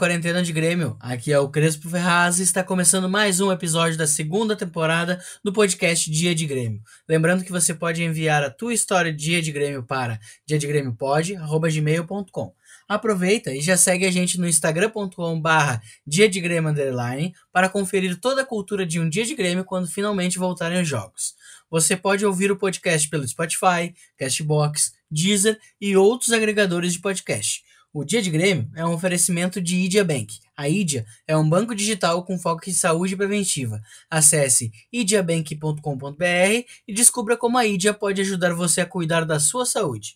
Quarentena de Grêmio. Aqui é o Crespo Ferraz e está começando mais um episódio da segunda temporada do podcast Dia de Grêmio. Lembrando que você pode enviar a tua história de Dia de Grêmio para diadegrêmiopod@gmail.com. Aproveita e já segue a gente no instagram.com/barra Dia de Grêmio para conferir toda a cultura de um Dia de Grêmio quando finalmente voltarem os jogos. Você pode ouvir o podcast pelo Spotify, Castbox, Deezer e outros agregadores de podcast. O Dia de Grêmio é um oferecimento de Idia Bank. A Idia é um banco digital com foco em saúde preventiva. Acesse idiabank.com.br e descubra como a Idia pode ajudar você a cuidar da sua saúde.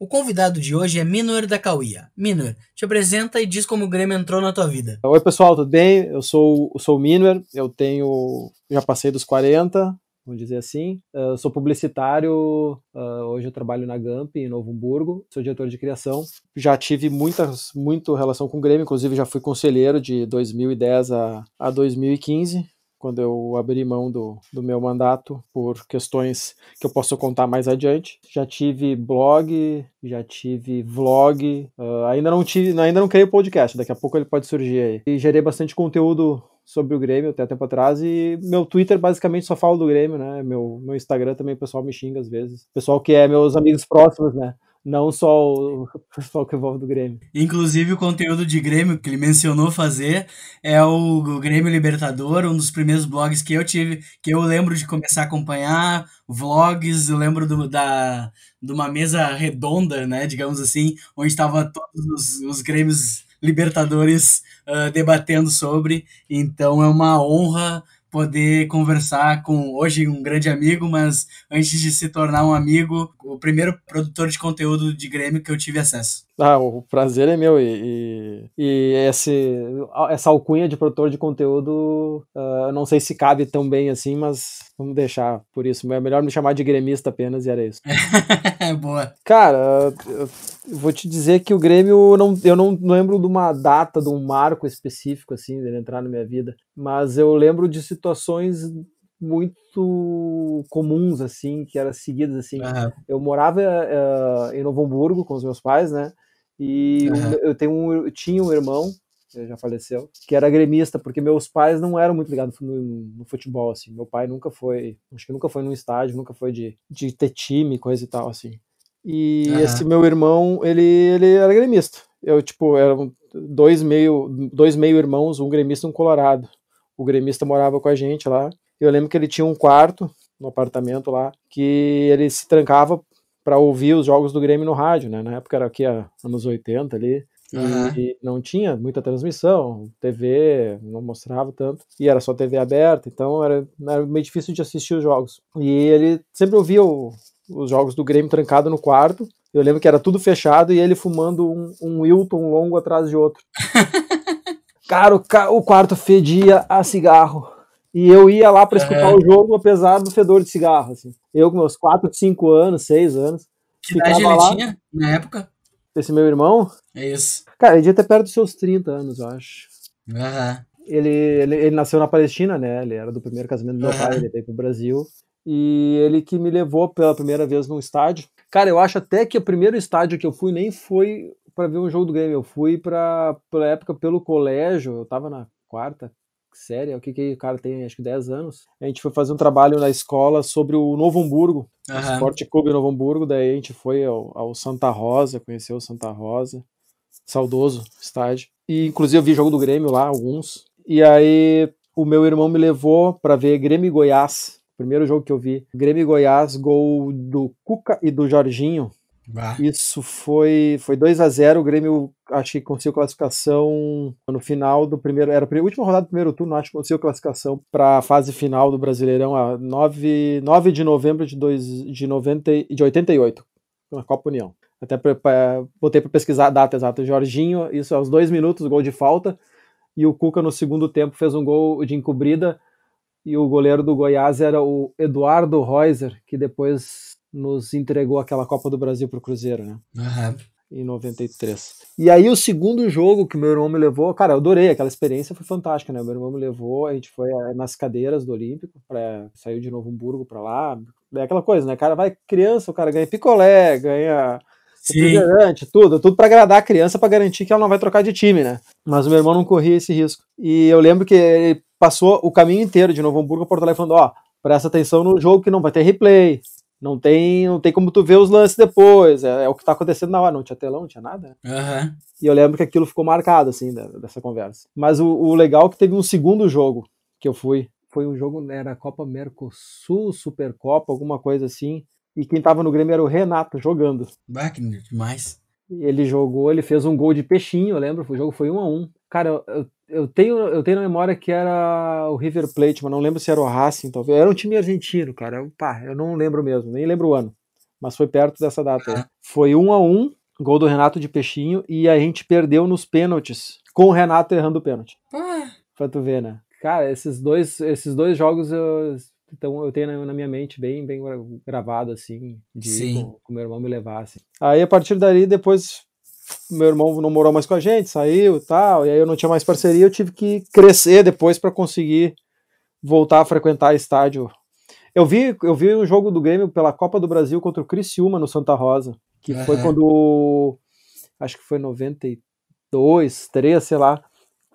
O convidado de hoje é Minor da Cauia. Minor, te apresenta e diz como o Grêmio entrou na tua vida. Oi pessoal, tudo bem? Eu sou, eu sou o Minor, eu tenho. já passei dos 40, vamos dizer assim. Eu sou publicitário, hoje eu trabalho na Gamp, em Novo Hamburgo, sou diretor de criação. Já tive muitas, muito relação com o Grêmio, inclusive já fui conselheiro de 2010 a, a 2015, quando eu abri mão do, do meu mandato por questões que eu posso contar mais adiante. Já tive blog, já tive vlog, uh, ainda não tive, ainda não criei o podcast, daqui a pouco ele pode surgir aí. E gerei bastante conteúdo sobre o Grêmio até tempo atrás e meu Twitter basicamente só fala do Grêmio, né? Meu, meu Instagram também o pessoal me xinga às vezes. Pessoal que é meus amigos próximos, né? Não só o pessoal que envolve do Grêmio. Inclusive o conteúdo de Grêmio que ele mencionou fazer é o, Grêmio Libertador, um dos primeiros blogs que eu tive, que eu lembro de começar a acompanhar, vlogs, eu lembro do, da, de uma mesa redonda, né, digamos assim, onde estava todos os, os Grêmios Libertadores uh, debatendo sobre. Então é uma honra poder conversar com hoje um grande amigo, mas antes de se tornar um amigo, o primeiro produtor de conteúdo de Grêmio que eu tive acesso. Ah, o prazer é meu e, e, e esse, essa alcunha de produtor de conteúdo, uh, não sei se cabe tão bem assim, mas vamos deixar por isso. É melhor me chamar de gremista apenas e era isso. Boa. Cara, eu vou te dizer que o Grêmio, não, eu não lembro de uma data, de um marco específico assim, dele entrar na minha vida, mas eu lembro de situações muito comuns assim que eram seguidas assim uhum. eu morava uh, em Novo Hamburgo com os meus pais né e uhum. eu tenho um, eu tinha um irmão já faleceu que era gremista porque meus pais não eram muito ligados no, no, futebol assim meu pai nunca foi acho que nunca foi num estádio nunca foi de, de ter time coisa e tal assim e uhum. esse meu irmão ele ele era gremista eu tipo eram dois meio dois meio irmãos um gremista e um colorado o gremista morava com a gente lá. Eu lembro que ele tinha um quarto no apartamento lá que ele se trancava para ouvir os jogos do Grêmio no rádio, né? Na época era aqui anos 80 ali. Uhum. E não tinha muita transmissão, TV não mostrava tanto, e era só TV aberta, então era, era meio difícil de assistir os jogos. E ele sempre ouvia o, os jogos do Grêmio trancado no quarto. Eu lembro que era tudo fechado e ele fumando um, um Wilton longo atrás de outro. Cara, o, o quarto fedia a cigarro. E eu ia lá para escutar o jogo, apesar do fedor de cigarro. Assim. Eu, com meus 4, 5 anos, 6 anos. Que idade ele lá. tinha na época? Esse meu irmão? É isso. Cara, ele devia ter perto dos seus 30 anos, eu acho. Uhum. Ele, ele, ele, nasceu na Palestina, né? Ele era do primeiro casamento do meu uhum. pai, ele veio pro Brasil. E ele que me levou pela primeira vez num estádio. Cara, eu acho até que o primeiro estádio que eu fui nem foi para ver um jogo do Grêmio. Eu fui para pela época pelo colégio, eu tava na quarta série, o que que o cara tem, acho que 10 anos. A gente foi fazer um trabalho na escola sobre o Novo Hamburgo, uhum. o Esporte Clube Novo Hamburgo, daí a gente foi ao, ao Santa Rosa, conheceu o Santa Rosa, saudoso estádio. E inclusive eu vi jogo do Grêmio lá, alguns. E aí o meu irmão me levou para ver Grêmio e Goiás, primeiro jogo que eu vi. Grêmio e Goiás, gol do Cuca e do Jorginho. Bah. Isso foi foi 2 a 0 o Grêmio acho que conseguiu classificação no final do primeiro, era a última rodada do primeiro turno, acho que conseguiu classificação para a fase final do Brasileirão a 9, 9 de novembro de, dois, de, 90, de 88, na Copa União. Até pra, pra, botei para pesquisar a data exata. Jorginho, isso aos dois minutos, gol de falta, e o Cuca no segundo tempo fez um gol de encobrida, e o goleiro do Goiás era o Eduardo Reuser, que depois nos entregou aquela Copa do Brasil pro Cruzeiro, né? Uhum. Em 93. E aí o segundo jogo que meu irmão me levou, cara, eu adorei, aquela experiência foi fantástica, né? Meu irmão me levou, a gente foi eh, nas cadeiras do Olímpico, pra, saiu de Novo Hamburgo pra lá, é aquela coisa, né? Cara, vai criança, o cara ganha picolé, ganha refrigerante, tudo, tudo para agradar a criança, para garantir que ela não vai trocar de time, né? Mas o meu irmão não corria esse risco. E eu lembro que ele passou o caminho inteiro de Novo Hamburgo a Porto Alegre falando, ó, presta atenção no jogo que não vai ter replay, não tem, não tem como tu ver os lances depois, é, é o que tá acontecendo na hora, não tinha telão, não tinha nada. Uhum. E eu lembro que aquilo ficou marcado, assim, dessa conversa. Mas o, o legal é que teve um segundo jogo que eu fui, foi um jogo, era Copa Mercosul, Supercopa, alguma coisa assim, e quem tava no Grêmio era o Renato jogando. Bah, que demais. Ele jogou, ele fez um gol de peixinho, eu lembro, o jogo foi um a um. Cara, eu, eu tenho, eu tenho na memória que era o River Plate, mas não lembro se era o Racing, talvez. Era um time argentino, cara. Eu, pá, eu não lembro mesmo, nem lembro o ano. Mas foi perto dessa data. Aí. Foi um a um, gol do Renato de peixinho, e a gente perdeu nos pênaltis, com o Renato errando o pênalti. Ah. Pra tu ver, né? Cara, esses dois, esses dois jogos eu, então eu tenho na, minha mente bem, bem gravado, assim, de Sim. com, com meu irmão me levar, assim. Aí a partir dali, depois meu irmão não morou mais com a gente, saiu e tal, e aí eu não tinha mais parceria, eu tive que crescer depois para conseguir voltar a frequentar estádio. Eu vi, eu vi um jogo do Grêmio pela Copa do Brasil contra o Criciúma no Santa Rosa, que uhum. foi quando acho que foi 92, 3, sei lá,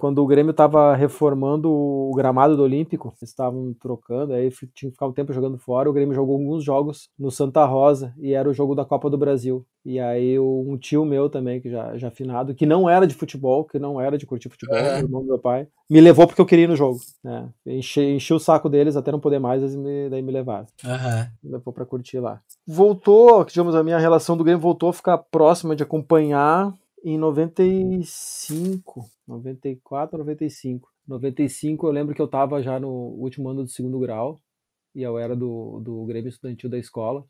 quando o Grêmio estava reformando o gramado do Olímpico, estavam trocando, aí tinha que ficar um tempo jogando fora. O Grêmio jogou alguns jogos no Santa Rosa e era o jogo da Copa do Brasil. E aí um tio meu também, que já, já afinado, que não era de futebol, que não era de curtir futebol, é. o irmão do meu pai, me levou porque eu queria ir no jogo. Né? Enchi, enchi o saco deles até não poder mais, eles me, daí me levaram. Uhum. Me levou pra curtir lá. Voltou, digamos, a minha relação do Grêmio voltou a ficar próxima de acompanhar em 95, 94, 95. 95 eu lembro que eu estava já no último ano do segundo grau e eu era do, do Grêmio Estudantil da escola.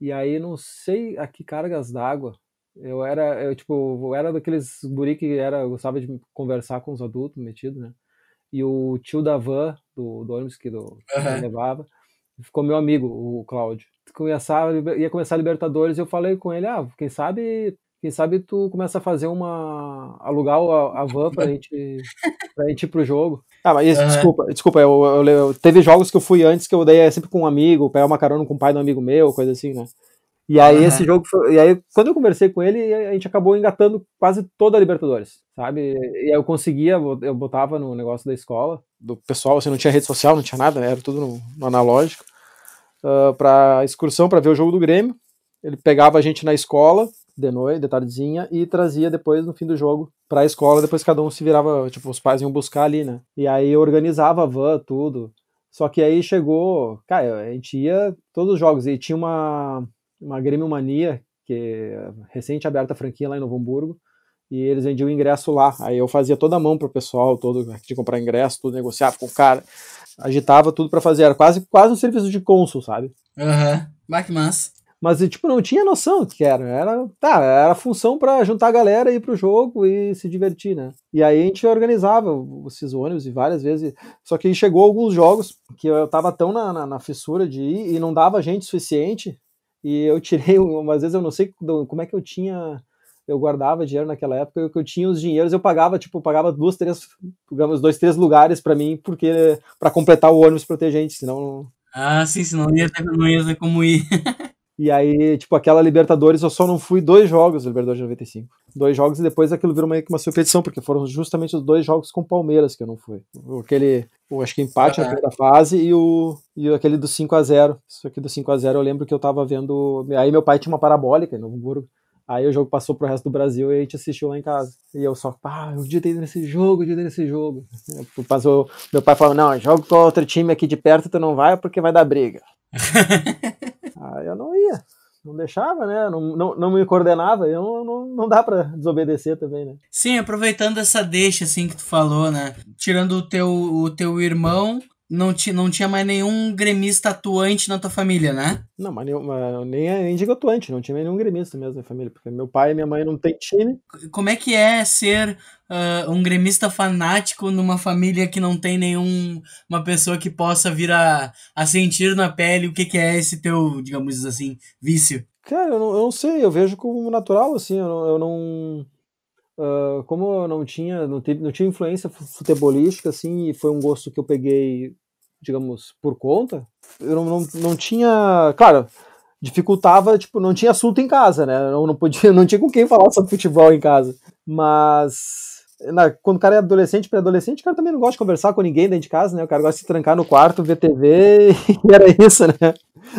E aí não sei a que cargas d'água. Eu era, eu tipo, eu era daqueles guri que era, gostava de conversar com os adultos metidos, né? E o tio da van do, do ônibus que, do, que uhum. levava ficou meu amigo, o Cláudio. Começar, ia começar a Libertadores e eu falei com ele, ah, quem sabe quem sabe tu começa a fazer uma. alugar a, a van pra gente, pra gente ir pro jogo. Ah, mas uhum. desculpa, desculpa, eu, eu, eu, teve jogos que eu fui antes que eu dei sempre com um amigo, pegar uma carona com o pai do amigo meu, coisa assim, né? E aí uhum. esse jogo foi, E aí, quando eu conversei com ele, a gente acabou engatando quase toda a Libertadores, sabe? E aí eu conseguia, eu botava no negócio da escola, do pessoal, assim, não tinha rede social, não tinha nada, né? Era tudo no, no analógico. Uh, pra excursão, para ver o jogo do Grêmio. Ele pegava a gente na escola, de noite, de tardezinha, e trazia depois no fim do jogo para a escola. Depois cada um se virava, tipo, os pais iam buscar ali, né? E aí eu organizava a van, tudo. Só que aí chegou, cara, a gente ia todos os jogos e tinha uma, uma Grêmio Mania, que é recente aberta a franquia lá em Novo Hamburgo, e eles vendiam ingresso lá. Aí eu fazia toda a mão pro pessoal, todo, de comprar ingresso, tudo, negociava com o cara, agitava tudo para fazer. Era quase, quase um serviço de cônsul, sabe? Aham, uhum. massa mas tipo não tinha noção do que era. Era, tá, era função para juntar a galera ir pro jogo e se divertir, né? E aí a gente organizava esses ônibus e várias vezes. Só que chegou alguns jogos que eu tava tão na, na, na fissura de ir e não dava gente suficiente. E eu tirei, umas vezes eu não sei como é que eu tinha eu guardava dinheiro naquela época, que eu tinha os dinheiros, eu pagava, tipo, pagava duas, três, digamos, dois, três lugares para mim, porque para completar o ônibus para ter gente, senão Ah, sim, senão não ia ter, não ia ter como ir. E aí, tipo, aquela Libertadores, eu só não fui dois jogos da Libertadores de 95. Dois jogos e depois aquilo virou meio que uma superstição, porque foram justamente os dois jogos com o Palmeiras que eu não fui. Aquele, eu acho que empate na primeira fase e, o, e aquele do 5 a 0 Isso aqui do 5 a 0 eu lembro que eu tava vendo. Aí meu pai tinha uma parabólica em Novo Hamburgo. Aí o jogo passou pro resto do Brasil e a gente assistiu lá em casa. E eu só, pá, eu podia ter ido nesse jogo, eu ido nesse jogo. Passou, meu pai falou: não, jogo com outro time aqui de perto, tu não vai porque vai dar briga. Aí eu não ia, não deixava, né? Não, não, não me coordenava, eu não, não, não dá para desobedecer também, né? Sim, aproveitando essa deixa assim que tu falou, né? Tirando o teu, o teu irmão, não, ti, não tinha mais nenhum gremista atuante na tua família, né? Não, mas nem, nem, nem digo atuante, não tinha nenhum gremista mesmo na família, porque meu pai e minha mãe não tem time. Como é que é ser uh, um gremista fanático numa família que não tem nenhum uma pessoa que possa vir a, a sentir na pele o que, que é esse teu, digamos assim, vício? Cara, eu não, eu não sei, eu vejo como natural, assim, eu não, eu não Uh, como eu não tinha, não, teve, não tinha influência futebolística, assim, e foi um gosto que eu peguei, digamos, por conta, eu não, não, não tinha. Claro, dificultava, tipo, não tinha assunto em casa, né? Não, não podia, não tinha com quem falar sobre futebol em casa. Mas na, quando o cara é adolescente, pré-adolescente, o cara também não gosta de conversar com ninguém dentro de casa, né? O cara gosta de se trancar no quarto, ver TV e era isso, né?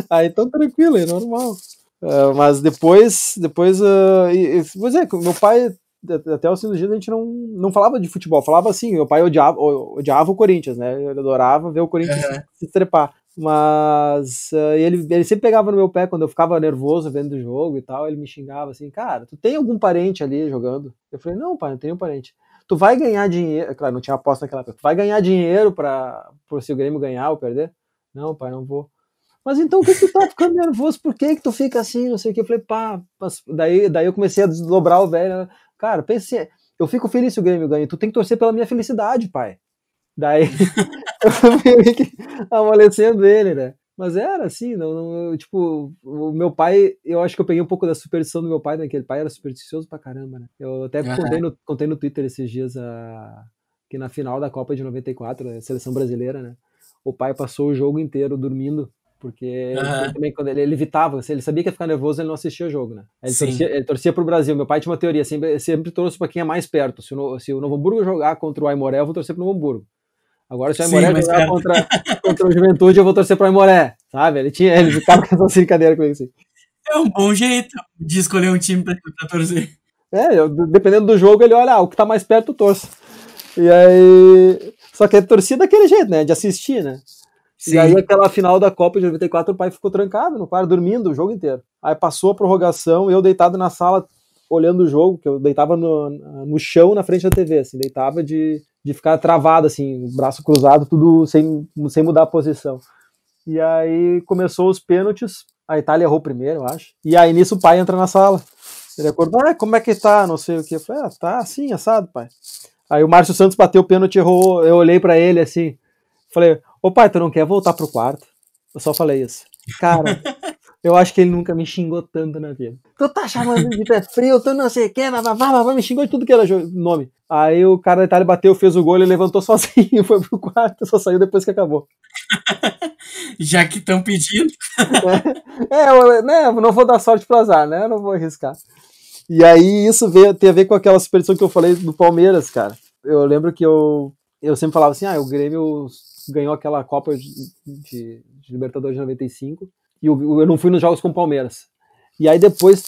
Aí então tranquilo, é normal. Uh, mas depois, depois, uh, e, pois é, meu pai, até os dias a gente não, não falava de futebol, falava assim, meu pai odiava, odiava o Corinthians, né? Ele adorava ver o Corinthians uhum. se trepar. Mas uh, ele, ele sempre pegava no meu pé quando eu ficava nervoso vendo o jogo e tal. Ele me xingava assim, cara, tu tem algum parente ali jogando? Eu falei, não, pai, não tenho parente tu vai ganhar dinheiro, claro, não tinha aposta naquela época, tu vai ganhar dinheiro para por se o Grêmio ganhar ou perder? Não, pai, não vou. Mas então o que, tu tá ficando nervoso? Por que que tu fica assim? Não sei o que. Eu falei, pá, daí, daí eu comecei a desdobrar o velho. Cara, pense, assim, eu fico feliz se o Grêmio ganha. Tu tem que torcer pela minha felicidade, pai. Daí eu fui amolecendo ele, né? Mas era assim, não, não, tipo, o meu pai, eu acho que eu peguei um pouco da superstição do meu pai, né? Que pai era supersticioso pra caramba, né? Eu até uhum. contei, no, contei no Twitter esses dias a, que na final da Copa de 94, a né, seleção brasileira, né? O pai passou o jogo inteiro dormindo, porque uhum. ele, também, quando ele, ele evitava, se ele sabia que ia ficar nervoso, ele não assistia o jogo, né? Ele Sim. torcia, ele torcia pro Brasil. Meu pai tinha uma teoria, sempre, sempre trouxe pra quem é mais perto. Se o, se o Novo Hamburgo jogar contra o Aimoré, eu vou torcer pro Novo Hamburgo. Agora se o Aimoré jogar cara... contra, contra o Juventude, eu vou torcer pro Aimoré, sabe? Ele tinha, ele ficava com essa brincadeira comigo assim. É um bom jeito de escolher um time pra torcer. É, eu, dependendo do jogo, ele olha, ah, o que tá mais perto, torço. E aí. Só que é torcida daquele jeito, né? De assistir, né? Sim. E aí, aquela final da Copa de 94, o pai ficou trancado no quarto, dormindo o jogo inteiro. Aí passou a prorrogação, eu deitado na sala, olhando o jogo, que eu deitava no, no chão na frente da TV, assim, deitava de, de ficar travado, assim, braço cruzado, tudo sem, sem mudar a posição. E aí começou os pênaltis, a Itália errou primeiro, eu acho. E aí nisso o pai entra na sala. Ele acordou, ah, como é que tá? Não sei o que. Eu falei, ah, tá assim, assado, pai. Aí o Márcio Santos bateu o pênalti, errou. Eu olhei para ele assim. Falei, ô pai, tu não quer voltar pro quarto? Eu só falei isso. Cara, eu acho que ele nunca me xingou tanto na vida. Tu tá chamando de pé frio, tu não sei o que, me xingou de tudo que era nome. Aí o cara da Itália bateu, fez o gol, ele levantou sozinho, foi pro quarto, só saiu depois que acabou. Já que estão pedindo. é, é, né, não vou dar sorte pro azar, né? Não vou arriscar. E aí isso veio, tem a ver com aquela superstição que eu falei do Palmeiras, cara. Eu lembro que eu, eu sempre falava assim, ah, o Grêmio ganhou aquela Copa de, de, de Libertadores de 95 e eu, eu não fui nos jogos com o Palmeiras. E aí depois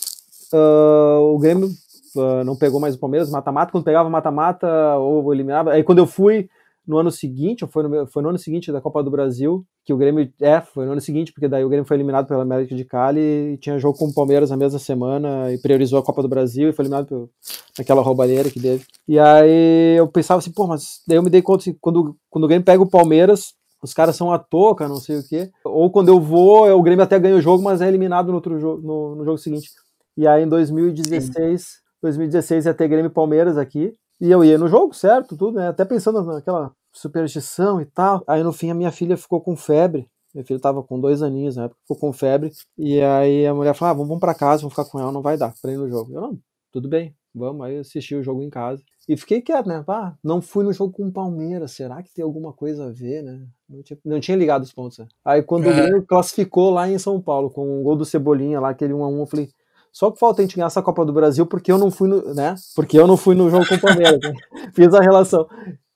uh, o Grêmio uh, não pegou mais o Palmeiras, mata-mata, quando pegava mata-mata ou eliminava. Aí quando eu fui no ano seguinte, ou foi no, foi no ano seguinte da Copa do Brasil, que o Grêmio. É, foi no ano seguinte, porque daí o Grêmio foi eliminado pela América de Cali e tinha jogo com o Palmeiras na mesma semana e priorizou a Copa do Brasil e foi eliminado pelo, naquela roubalheira que teve. E aí eu pensava assim, pô, mas daí eu me dei conta assim, quando, quando o Grêmio pega o Palmeiras, os caras são à toca, não sei o quê. Ou quando eu vou, o Grêmio até ganha o jogo, mas é eliminado no outro jogo, no, no jogo seguinte. E aí em 2016, Sim. 2016 ia ter Grêmio Palmeiras aqui. E eu ia no jogo, certo, tudo, né? Até pensando naquela superstição e tal. Aí no fim a minha filha ficou com febre. Minha filha tava com dois aninhos na época, ficou com febre. E aí a mulher falou: ah, vamos, vamos pra casa, vamos ficar com ela, não vai dar pra ir no jogo. Eu não, tudo bem, vamos. Aí assisti o jogo em casa. E fiquei quieto, né? Ah, não fui no jogo com o Palmeiras, será que tem alguma coisa a ver, né? Não tinha, não tinha ligado os pontos. Né? Aí quando é. o Grêmio classificou lá em São Paulo, com o um gol do Cebolinha lá, aquele 1x1, eu falei, só que falta a gente ganhar essa Copa do Brasil porque eu não fui no, né? Porque eu não fui no jogo com o Palmeiras. né? Fiz a relação.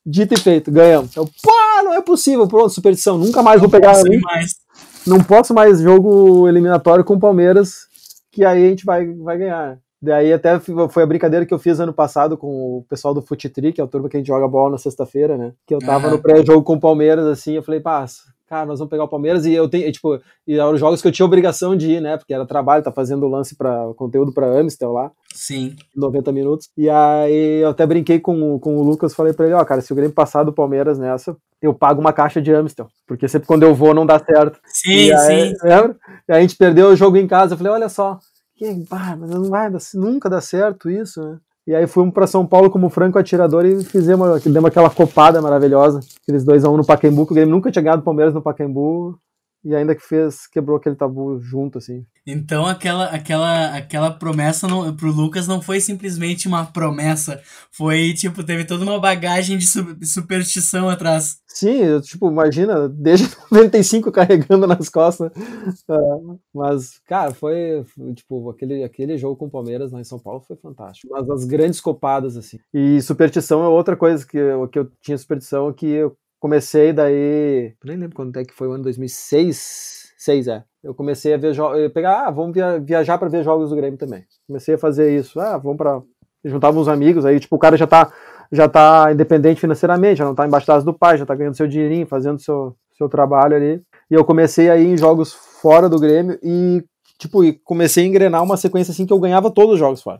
Dito e feito, ganhamos. Então, pá, não é possível, pronto, superstição. Nunca mais vou pegar. Não, mais. não posso mais jogo eliminatório com o Palmeiras, que aí a gente vai, vai ganhar. Daí até foi a brincadeira que eu fiz ano passado com o pessoal do Futitri, que é a turma que a gente joga bola na sexta-feira, né? Que eu tava uhum. no pré-jogo com o Palmeiras, assim, eu falei, pá, cara, nós vamos pegar o Palmeiras e eu tenho, e, tipo, e eram os jogos que eu tinha obrigação de ir, né? Porque era trabalho, tá fazendo lance para conteúdo para Amistel lá. Sim. 90 minutos. E aí eu até brinquei com, com o Lucas, falei para ele, ó, oh, cara, se o Grêmio passar do Palmeiras nessa, eu pago uma caixa de Amistel, porque sempre quando eu vou não dá certo. Sim, e aí, sim. Lembra? E aí a gente perdeu o jogo em casa, eu falei, olha só, que, não vai, nunca dá certo isso, né? E aí fomos para São Paulo como franco atirador e fizemos, demos aquela copada maravilhosa, aqueles 2 a 1 um no Pacaembu, que o Grêmio nunca tinha ganhado o Palmeiras no Pacaembu. E ainda que fez, quebrou aquele tabu junto, assim. Então aquela aquela aquela promessa não, pro Lucas não foi simplesmente uma promessa, foi tipo, teve toda uma bagagem de superstição atrás. Sim, eu, tipo, imagina, desde 95 carregando nas costas. Uh, mas, cara, foi, tipo, aquele, aquele jogo com o Palmeiras lá em São Paulo foi fantástico. Mas as grandes copadas, assim. E superstição é outra coisa que eu, que eu tinha superstição, que eu comecei daí. Nem lembro quando é que foi o ano 2006. 6, é. Eu comecei a ver jogos. Pegar, ah, vamos via viajar para ver jogos do Grêmio também. Comecei a fazer isso. Ah, vamos para. Juntava uns amigos, aí, tipo, o cara já tá, já tá independente financeiramente, já não tá embaixo do pai, já tá ganhando seu dinheirinho, fazendo seu, seu trabalho ali. E eu comecei a ir em jogos fora do Grêmio e, tipo, comecei a engrenar uma sequência assim que eu ganhava todos os jogos fora.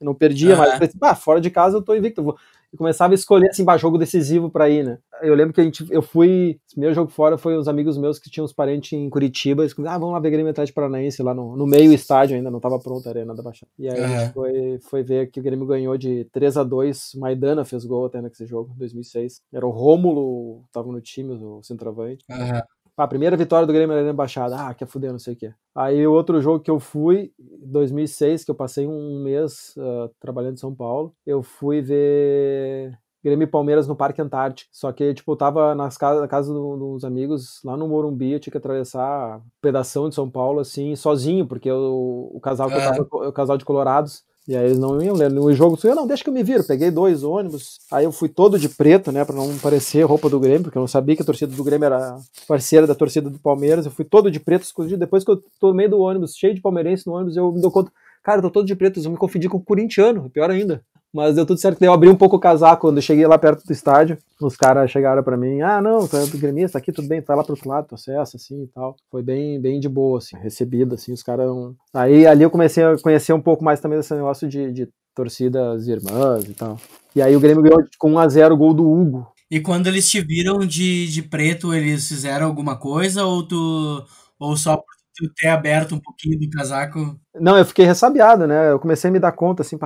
Eu não perdia uhum. mais. ah, fora de casa eu tô invicto. Vou, e começava a escolher assim, bah, jogo decisivo para ir, né? Eu lembro que a gente, eu fui, meu jogo fora foi os amigos meus que tinham os parentes em Curitiba, eles ah, vamos lá ver Grêmio Atlético Paranaense lá no, no meio estádio ainda, não tava pronta a arena da Baixada. E aí uhum. a gente foi, foi ver que o Grêmio ganhou de 3 a 2 Maidana fez gol até nesse jogo, 2006. Era o Rômulo, tava no time, o centroavante. Uhum. A primeira vitória do Grêmio era na Embaixada. Ah, quer fuder, não sei o quê. Aí o outro jogo que eu fui, 2006, que eu passei um mês uh, trabalhando em São Paulo, eu fui ver Grêmio e Palmeiras no Parque Antártico. Só que, tipo, eu tava nas casa, na casa dos amigos, lá no Morumbi, eu tinha que atravessar um pedação de São Paulo, assim, sozinho, porque eu, o casal que eu tava, o casal de Colorados, e aí eles não iam ler. No jogo, eu não, deixa que eu me viro. Peguei dois ônibus, aí eu fui todo de preto, né, pra não parecer roupa do Grêmio, porque eu não sabia que a torcida do Grêmio era parceira da torcida do Palmeiras. Eu fui todo de preto, escondido. Depois que eu meio do ônibus, cheio de palmeirense no ônibus, eu me dou conta, cara, eu tô todo de preto, vão me confundir com o corintiano, pior ainda. Mas deu tudo certo. Eu abri um pouco o casaco quando eu cheguei lá perto do estádio. Os caras chegaram para mim: ah, não, tu é do gremista aqui, tudo bem, tá lá pro outro lado, processo, assim e tal. Foi bem, bem de boa, assim, recebido, assim. Os caras. Aí ali eu comecei a conhecer um pouco mais também desse negócio de, de torcidas irmãs e tal. E aí o Grêmio ganhou com 1x0 o gol do Hugo. E quando eles te viram de, de preto, eles fizeram alguma coisa ou tu. Ou só por tu ter aberto um pouquinho do casaco? Não, eu fiquei ressabiado, né? Eu comecei a me dar conta, assim,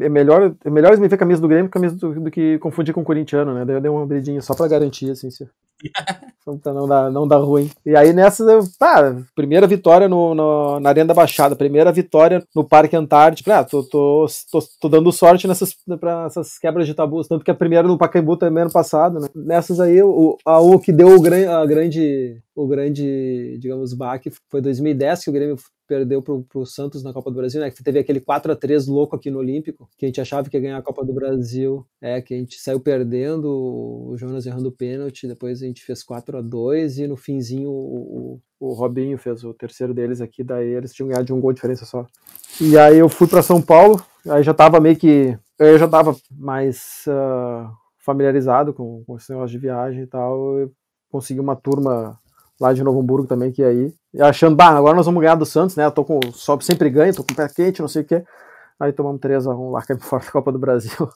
é melhor, é melhor me ver camisa do Grêmio camisa do, do, que confundir com o corintiano, né? Daí eu dei uma abridinha só pra garantir, assim, se, pra não dar, não dar ruim. E aí nessa, eu, pá, primeira vitória no, no, na Arena da Baixada, primeira vitória no Parque Antártico. Ah, tô, tô, tô, tô dando sorte nessas, pra essas quebras de tabus, tanto que a primeira no Pacaembu também ano passado, né? Nessas aí, o, a, o que deu o, gran, a grande, o grande, digamos, baque foi 2010, que o Grêmio perdeu pro, pro Santos na Copa do Brasil, né? Que teve aquele 4 a 3 louco aqui no Olímpico, que a gente achava que ia ganhar a Copa do Brasil. É, que a gente saiu perdendo, o Jonas errando o pênalti, depois a gente fez 4 a 2 e no finzinho o, o, o Robinho fez o terceiro deles aqui, daí eles tinham ganhado de um gol de diferença só. E aí eu fui para São Paulo, aí já tava meio que. Eu já tava mais uh, familiarizado com, com esse negócio de viagem e tal. Eu consegui uma turma lá de Novo Hamburgo também, que aí. E achando, bah, agora nós vamos ganhar do Santos, né? Eu tô com. Sobe sempre ganho, tô com o pé quente, não sei o quê. Aí tomamos 3x1 lá, caímos fora da Copa do Brasil.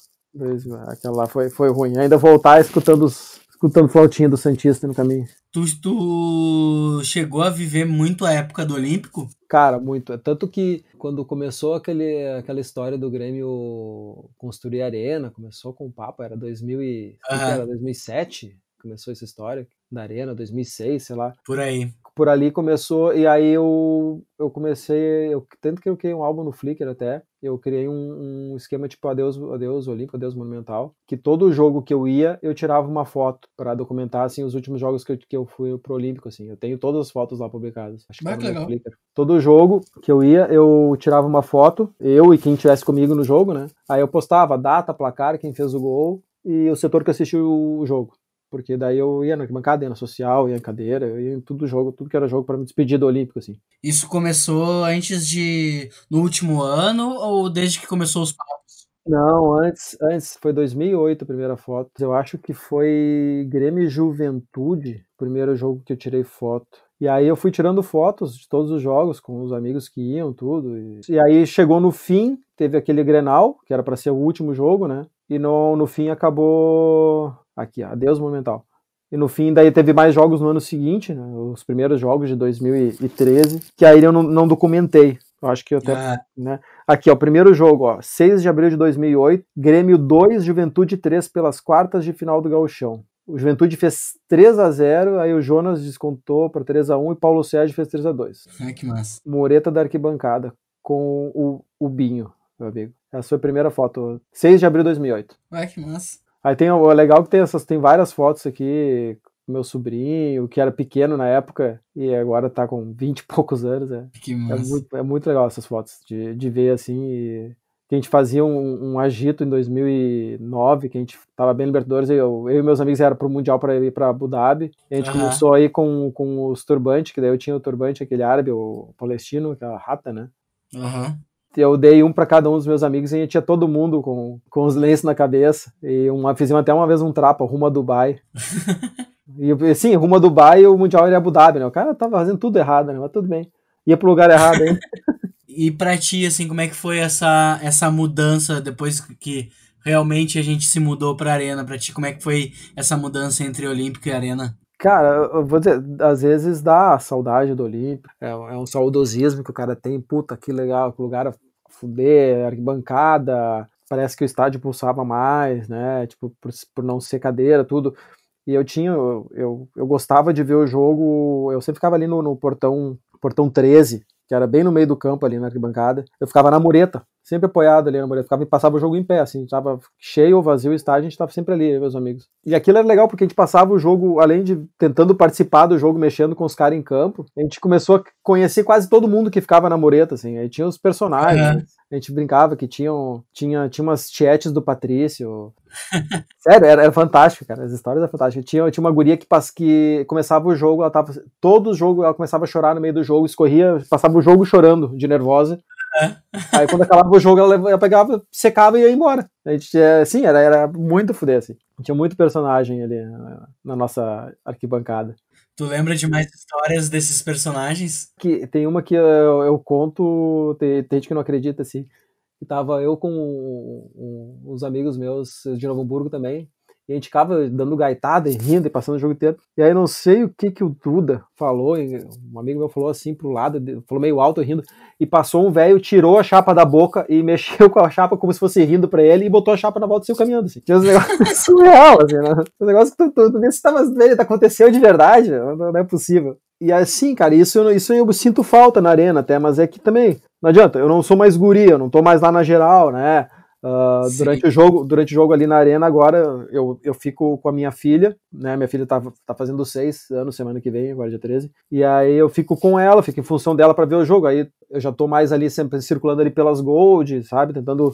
Aquela lá foi, foi ruim. Ainda voltar escutando os, escutando flautinha do Santista no caminho. Tu, tu chegou a viver muito a época do Olímpico? Cara, muito. Tanto que quando começou aquele, aquela história do Grêmio construir arena, começou com o papo, era 2000 e, uhum. era 2007, começou essa história da Arena, 2006, sei lá. Por aí. Por ali começou, e aí eu, eu comecei, eu, tanto que eu criei um álbum no Flickr até, eu criei um, um esquema tipo Adeus, Adeus Olímpico, Adeus Monumental, que todo jogo que eu ia, eu tirava uma foto para documentar, assim, os últimos jogos que eu, que eu fui pro Olímpico, assim. Eu tenho todas as fotos lá publicadas. Acho que, tá legal. Flickr. Todo jogo que eu ia, eu tirava uma foto, eu e quem estivesse comigo no jogo, né? Aí eu postava data, placar, quem fez o gol e o setor que assistiu o jogo. Porque daí eu ia na bancada, ia na social, ia em cadeira, eu ia em tudo jogo, tudo que era jogo para me despedir do Olímpico, assim. Isso começou antes de. no último ano ou desde que começou os papos? Não, antes, antes foi 2008 a primeira foto. Eu acho que foi Grêmio Juventude, o primeiro jogo que eu tirei foto. E aí eu fui tirando fotos de todos os jogos com os amigos que iam, tudo. E, e aí chegou no fim, teve aquele Grenal, que era para ser o último jogo, né? E no, no fim acabou Aqui, ó, Adeus Monumental. E no fim, daí teve mais jogos no ano seguinte, né, os primeiros jogos de 2013, que aí eu não, não documentei. Eu acho que eu até. Ah. Né, aqui, ó, o primeiro jogo, ó, 6 de abril de 2008, Grêmio 2, Juventude 3 pelas quartas de final do Gauchão. o Juventude fez 3 a 0 aí o Jonas descontou para 3 a 1 e Paulo Sérgio fez 3 a 2 Ai, que massa. Moreta da arquibancada com o, o Binho, meu amigo. Essa foi a primeira foto, 6 de abril de 2008. Ai, que massa. Aí tem o legal que tem essas, tem várias fotos aqui, meu sobrinho, que era pequeno na época e agora tá com 20 e poucos anos. É, Que é, massa. muito, é muito legal essas fotos, de, de ver assim. E, que a gente fazia um, um agito em 2009, que a gente tava bem Libertadores, eu, eu e meus amigos era pro Mundial para ir para Abu Dhabi. E a gente Aham. começou aí com, com os turbantes, que daí eu tinha o turbante, aquele árabe, o palestino, aquela rata, né? Aham. Eu dei um para cada um dos meus amigos e a gente tinha todo mundo com, com os lenços na cabeça. E uma, fizemos até uma vez um trapa, rumo a Dubai. e sim, rumo a Dubai e o Mundial era Abu Dhabi, né? O cara tava fazendo tudo errado, né? Mas tudo bem. Ia pro lugar errado, hein? E pra ti, assim, como é que foi essa, essa mudança depois que realmente a gente se mudou pra Arena? Pra ti, como é que foi essa mudança entre Olímpico e Arena? Cara, eu vou dizer, às vezes dá saudade do Olímpico, é, é um saudosismo que o cara tem, puta, que legal, que lugar a fuder, arquibancada, parece que o estádio pulsava mais, né, tipo, por, por não ser cadeira, tudo, e eu tinha, eu, eu, eu gostava de ver o jogo, eu sempre ficava ali no, no portão, portão 13, que era bem no meio do campo ali na arquibancada, eu ficava na mureta, sempre apoiado ali na mureta, ficava e passava o jogo em pé, assim, tava cheio ou vazio o estádio, a gente tava sempre ali, meus amigos. E aquilo era legal porque a gente passava o jogo, além de tentando participar do jogo, mexendo com os caras em campo, a gente começou a conhecer quase todo mundo que ficava na mureta, assim, aí tinha os personagens, né? a gente brincava que tinham, tinha, tinha umas chats do Patrício. Sério, era, era fantástico, cara. As histórias eram fantásticas. Tinha, tinha uma guria que, que começava o jogo, ela tava. Todo o jogo ela começava a chorar no meio do jogo, escorria, passava o jogo chorando, de nervosa. Aí quando acabava o jogo, ela, ela pegava, secava e ia embora. A gente, é, sim, era, era muito fuder, assim. Tinha muito personagem ali na, na nossa arquibancada. Tu lembra de mais histórias desses personagens? que tem uma que eu, eu conto, tem, tem gente que não acredita, assim, que tava eu com um- um- uns amigos meus de Novo Hamburgo também, e a gente ficava dando gaitada e rindo e passando o jogo inteiro. E aí não sei o que que o Duda falou, um amigo meu falou assim pro lado, falou meio alto rindo, e passou um velho, tirou a chapa da boca e mexeu com a chapa como se fosse rindo pra ele e botou a chapa na volta e saiu caminhando, assim. Tinha uns negócios surreal, assim, né? Um negócio que tu, tu, tu vê se tava, velho, aconteceu de verdade, não, é possível. E assim, cara, isso, isso eu sinto falta na arena até, mas é que também, não adianta, eu não sou mais guri, eu não tô mais lá na geral, né? Ah, Sim. durante o jogo, durante o jogo ali na arena agora eu, eu fico com a minha filha, né? Minha filha tá, tá fazendo seis anos semana que vem, agora dia 13. E aí eu fico com ela, fico em função dela para ver o jogo. Aí eu já tô mais ali sempre circulando ali pelas gold, sabe? Tentando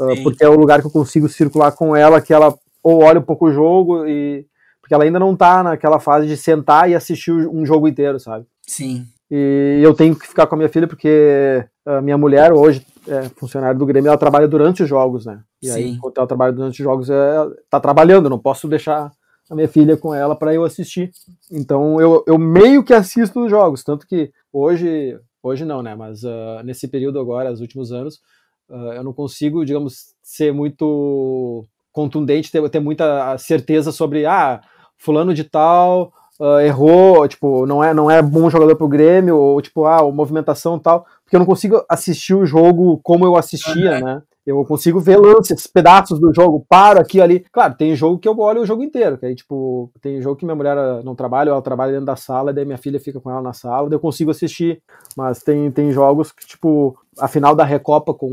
ah, Sim. porque é o lugar que eu consigo circular com ela, que ela ou olha um pouco o jogo e porque ela ainda não tá naquela fase de sentar e assistir um jogo inteiro, sabe? Sim. E eu tenho que ficar com a minha filha porque a minha mulher hoje é funcionária do Grêmio, ela trabalha durante os jogos, né? E aí, Sim. enquanto ela trabalha durante os jogos, é, tá trabalhando, não posso deixar a minha filha com ela para eu assistir. Então eu, eu meio que assisto os jogos, tanto que hoje, hoje não, né? Mas ah, nesse período agora, os últimos anos, ah, eu não consigo, digamos, ser muito contundente, ter, ter muita certeza sobre, ah, fulano de tal ah, errou, tipo, não é, não é bom jogador pro Grêmio, ou tipo, ah, movimentação e tal, porque eu não consigo assistir o jogo como eu assistia, né? Eu consigo ver lances, pedaços do jogo, paro aqui ali. Claro, tem jogo que eu olho o jogo inteiro, que aí, tipo, tem jogo que minha mulher não trabalha, ela trabalha dentro da sala, daí minha filha fica com ela na sala, daí eu consigo assistir. Mas tem, tem jogos que, tipo, a final da Recopa com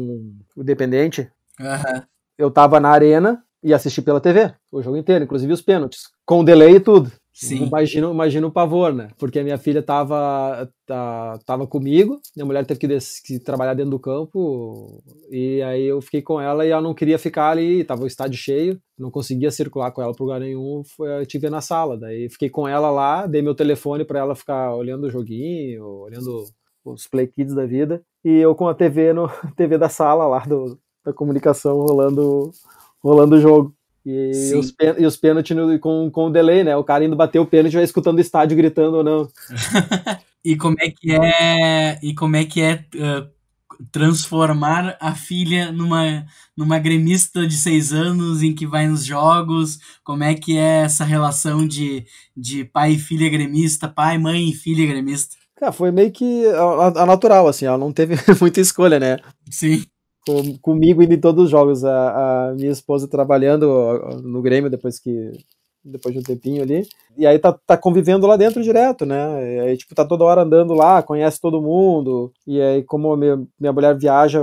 o Independente, Aham. eu tava na arena e assisti pela TV, o jogo inteiro, inclusive os pênaltis, com delay e tudo. Sim. Imagina, imagina o pavor, né? Porque a minha filha tava, tá- tava comigo, minha mulher teve que, que trabalhar dentro do campo, e aí eu fiquei com ela e ela não queria ficar ali, tava o estádio cheio, não conseguia circular com ela para lugar nenhum, foi, eu tive na sala. Daí fiquei com ela lá, dei meu telefone para ela ficar olhando o joguinho, olhando os play kids da vida, e eu com a TV no TV da sala lá do, da comunicação rolando rolando o jogo. E Sim. os, e os pênaltis com, com o delay, né? O cara indo bater o pênalti vai escutando o estádio gritando ou não. E como é que é, e como é que é uh, transformar a filha numa, numa gremista de seis anos em que vai nos jogos? Como é que é essa relação de, de pai e filha gremista, pai, mãe e filha gremista? Cara, foi meio que a, a natural, assim, ela não teve muita escolha, né? Sim, Com- comigo indo em todos os jogos. A, a minha esposa trabalhando no Grêmio depois que, depois de um tempinho ali. E aí tá, tá convivendo lá dentro direto, né? E aí, tipo, tá toda hora andando lá, conhece todo mundo. E aí, como minha, minha mulher viaja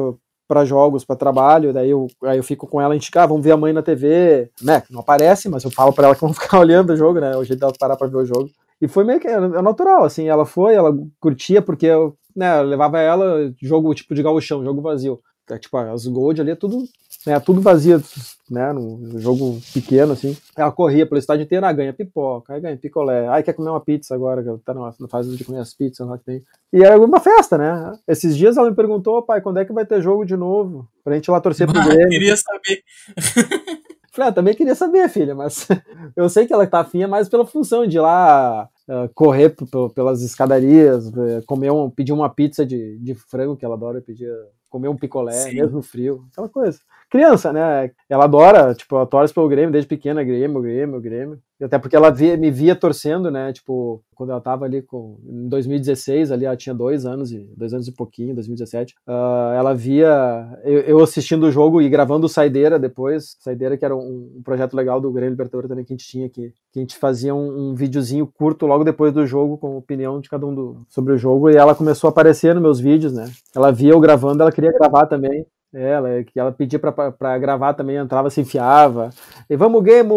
para jogos, para trabalho, daí eu, aí eu fico com ela, a gente, ah, vamos ver a mãe na TV, né, não aparece, mas eu falo para ela que vamos ficar olhando o jogo, né, é o jeito dela parar para ver o jogo. E foi meio que é natural, assim, ela foi, ela curtia porque eu, né, eu levava ela jogo tipo de gauchão, jogo vazio. É, tipo, as gold ali é tudo, né, tudo vazio, né, no jogo pequeno, assim. Ela corria pelo estádio inteiro, ah, ganha pipoca, aí ganha picolé, aí quer comer uma pizza agora, que tá na fase de comer as pizzas lá que tem. E era uma festa, né? Esses dias ela me perguntou, pai, quando é que vai ter jogo de novo? Pra gente ir lá torcer pro Grêmio. queria saber. Falei, ah, também queria saber, filha, mas eu sei que ela tá afim é mais pela função de ir lá uh, correr pelas escadarias, uh, comer um, pedir uma pizza de, de frango, que ela adora pedir comer um picolé, Sim. mesmo frio, aquela coisa. Criança, né? Ela adora, tipo, ela torce pelo Grêmio desde pequena, Grêmio, Grêmio, Grêmio. Até porque ela via, me via torcendo, né? Tipo, quando ela tava ali com. Em 2016, ali ela tinha dois anos, e dois anos e pouquinho, 2017. Uh, ela via eu, eu, assistindo o jogo e gravando Saideira depois. Saideira, que era um, um projeto legal do Grêmio Libertadores também que a gente tinha aqui. Que a gente fazia um, um videozinho curto logo depois do jogo, com opinião de cada um do, sobre o jogo. E ela começou a aparecer nos meus vídeos, né? Ela via eu gravando, ela queria gravar também. Ela, que ela pedia para gravar também, entrava, se enfiava, e vamos game,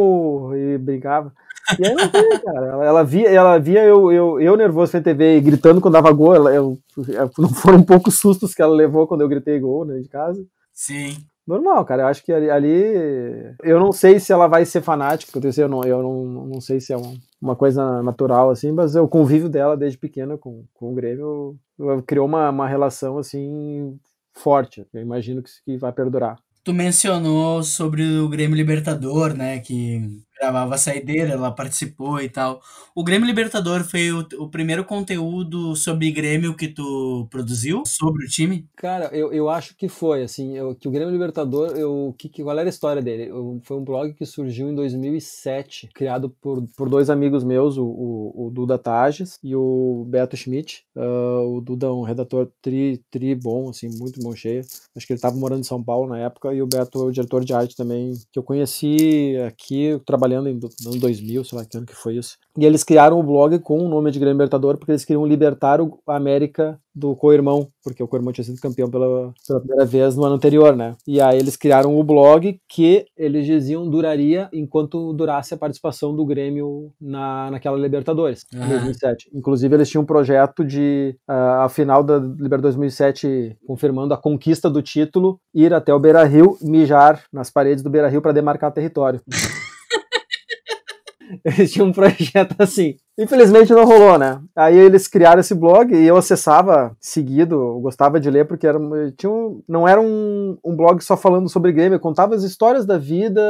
e brincava. E aí não tem, cara. Ela, ela, via, ela via eu, eu, eu nervoso na TV gritando quando dava gol. Ela, eu, não foram um poucos sustos que ela levou quando eu gritei gol né, de casa. Sim. Normal, cara. Eu acho que ali, ali. Eu não sei se ela vai ser fanática, eu não, eu não, não sei se é uma, uma coisa natural, assim, mas o convívio dela desde pequena com, com o Grêmio criou uma, uma relação, assim, forte. Eu imagino que, que vai perdurar. Tu mencionou sobre o Grêmio Libertador, né? Que gravava saideira, ela participou e tal. O Grêmio Libertador foi o, o, primeiro conteúdo sobre Grêmio que tu produziu sobre o time? Cara, eu, eu acho que foi, assim, eu, que o Grêmio Libertador, eu, que, qual era a história dele? Eu, foi um blog que surgiu em 2007, criado por, por dois amigos meus, o, o, o Duda Tages e o Beto Schmidt. Uh, o Duda é um redator tri, tri bom, assim, muito bom cheio. Acho que ele estava morando em São Paulo na época, e o Beto é o diretor de arte também, que eu conheci aqui, trabalhando trabalhando em ano 2000, sei lá que ano que foi isso. E eles criaram o blog com o nome de Grêmio Libertador porque eles queriam libertar o América do co-irmão, porque o co-irmão tinha sido campeão pela, pela primeira vez no ano anterior, né? E aí eles criaram o blog que eles diziam duraria enquanto durasse a participação do Grêmio na, naquela Libertadores, em 2007. Inclusive eles tinham um projeto de, uh, a final da Libertadores 2007, confirmando a conquista do título, ir até o Beira-Rio, mijar nas paredes do Beira-Rio para demarcar território. Eles tinham um projeto assim. Infelizmente não rolou, né? Aí eles criaram esse blog e eu acessava seguido, gostava de ler porque era, tinha um, não era um, um blog só falando sobre Grêmio, eu contava as histórias da vida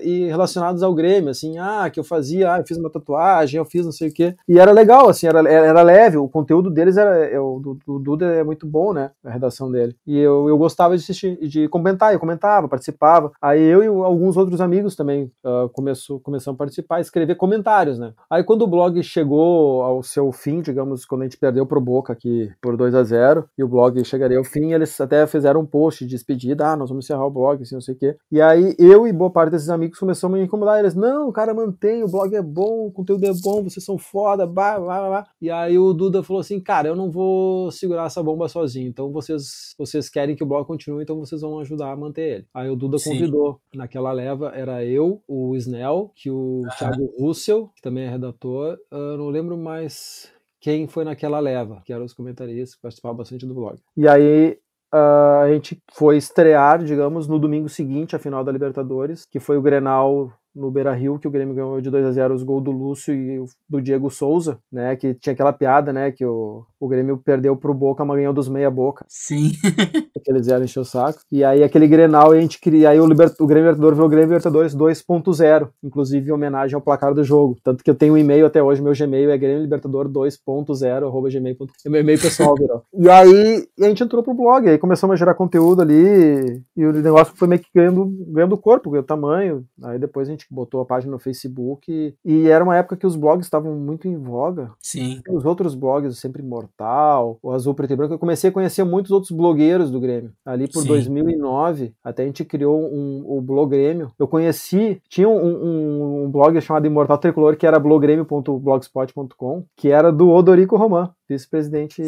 e relacionadas ao Grêmio, assim, ah, que eu fazia, ah, eu fiz uma tatuagem, eu fiz não sei o quê. E era legal, assim, era, era leve, o conteúdo deles era, eu, do Duda é muito bom, né, a redação dele. E eu, eu gostava de assistir, de comentar, eu comentava, participava. Aí eu e alguns outros amigos também uh, começou, começamos a participar, escrever comentários, né. Aí quando o blog chegou ao seu fim, digamos, quando a gente perdeu pro Boca aqui por 2 a 0 e o blog chegaria ao fim, eles até fizeram um post de despedida, ah, nós vamos encerrar o blog, assim, não sei o quê. E aí eu e boa parte desses amigos começamos a me incomodar, eles, não, cara, mantém, o blog é bom, o conteúdo é bom, vocês são foda, blá, blá, blá. E aí o Duda falou assim, cara, eu não vou segurar essa bomba sozinho, então vocês, vocês querem que o blog continue, então vocês vão ajudar a manter ele. Aí o Duda Sim. convidou, naquela leva era eu, o Snell, que o Thiago Russell, que também é redator, eu não lembro mais quem foi naquela leva, que eram os comentaristas que participavam bastante do blog. E aí uh, a gente foi estrear, digamos, no domingo seguinte, a final da Libertadores, que foi o Grenal no Beira Rio, que o Grêmio ganhou de 2 a 0 os gols do Lúcio e do Diego Souza, né? Que tinha aquela piada, né? Que o, o Grêmio perdeu pro Boca, mas ganhou dos meia boca. Sim. que eles vieram encher o saco. E aí aquele Grenal, a gente queria. Aí o, Liber, o Grêmio Libertador virou Grêmio Libertadores 2.0, inclusive em homenagem ao placar do jogo. Tanto que eu tenho um e-mail até hoje, meu Gmail é Grêmio Libertador 2.0, arroba gmail.com. É meu e-mail pessoal, virou. e aí a gente entrou pro blog, aí começamos a gerar conteúdo ali, e o negócio foi meio que ganhando, ganhando corpo, ganhando tamanho. Aí depois a gente botou a página no Facebook. E era uma época que os blogs estavam muito em voga. Sim. Os outros blogs, o Sempre Imortal, o Azul Preto e Branco, eu comecei a conhecer muitos outros blogueiros do Grêmio. Ali por Sim. 2009, até a gente criou um, o Blog Grêmio. Eu conheci, tinha um, um, um blog chamado Imortal Tricolor, que era blogrêmio.blogspot.com, que era do Odorico Roman, vice-presidente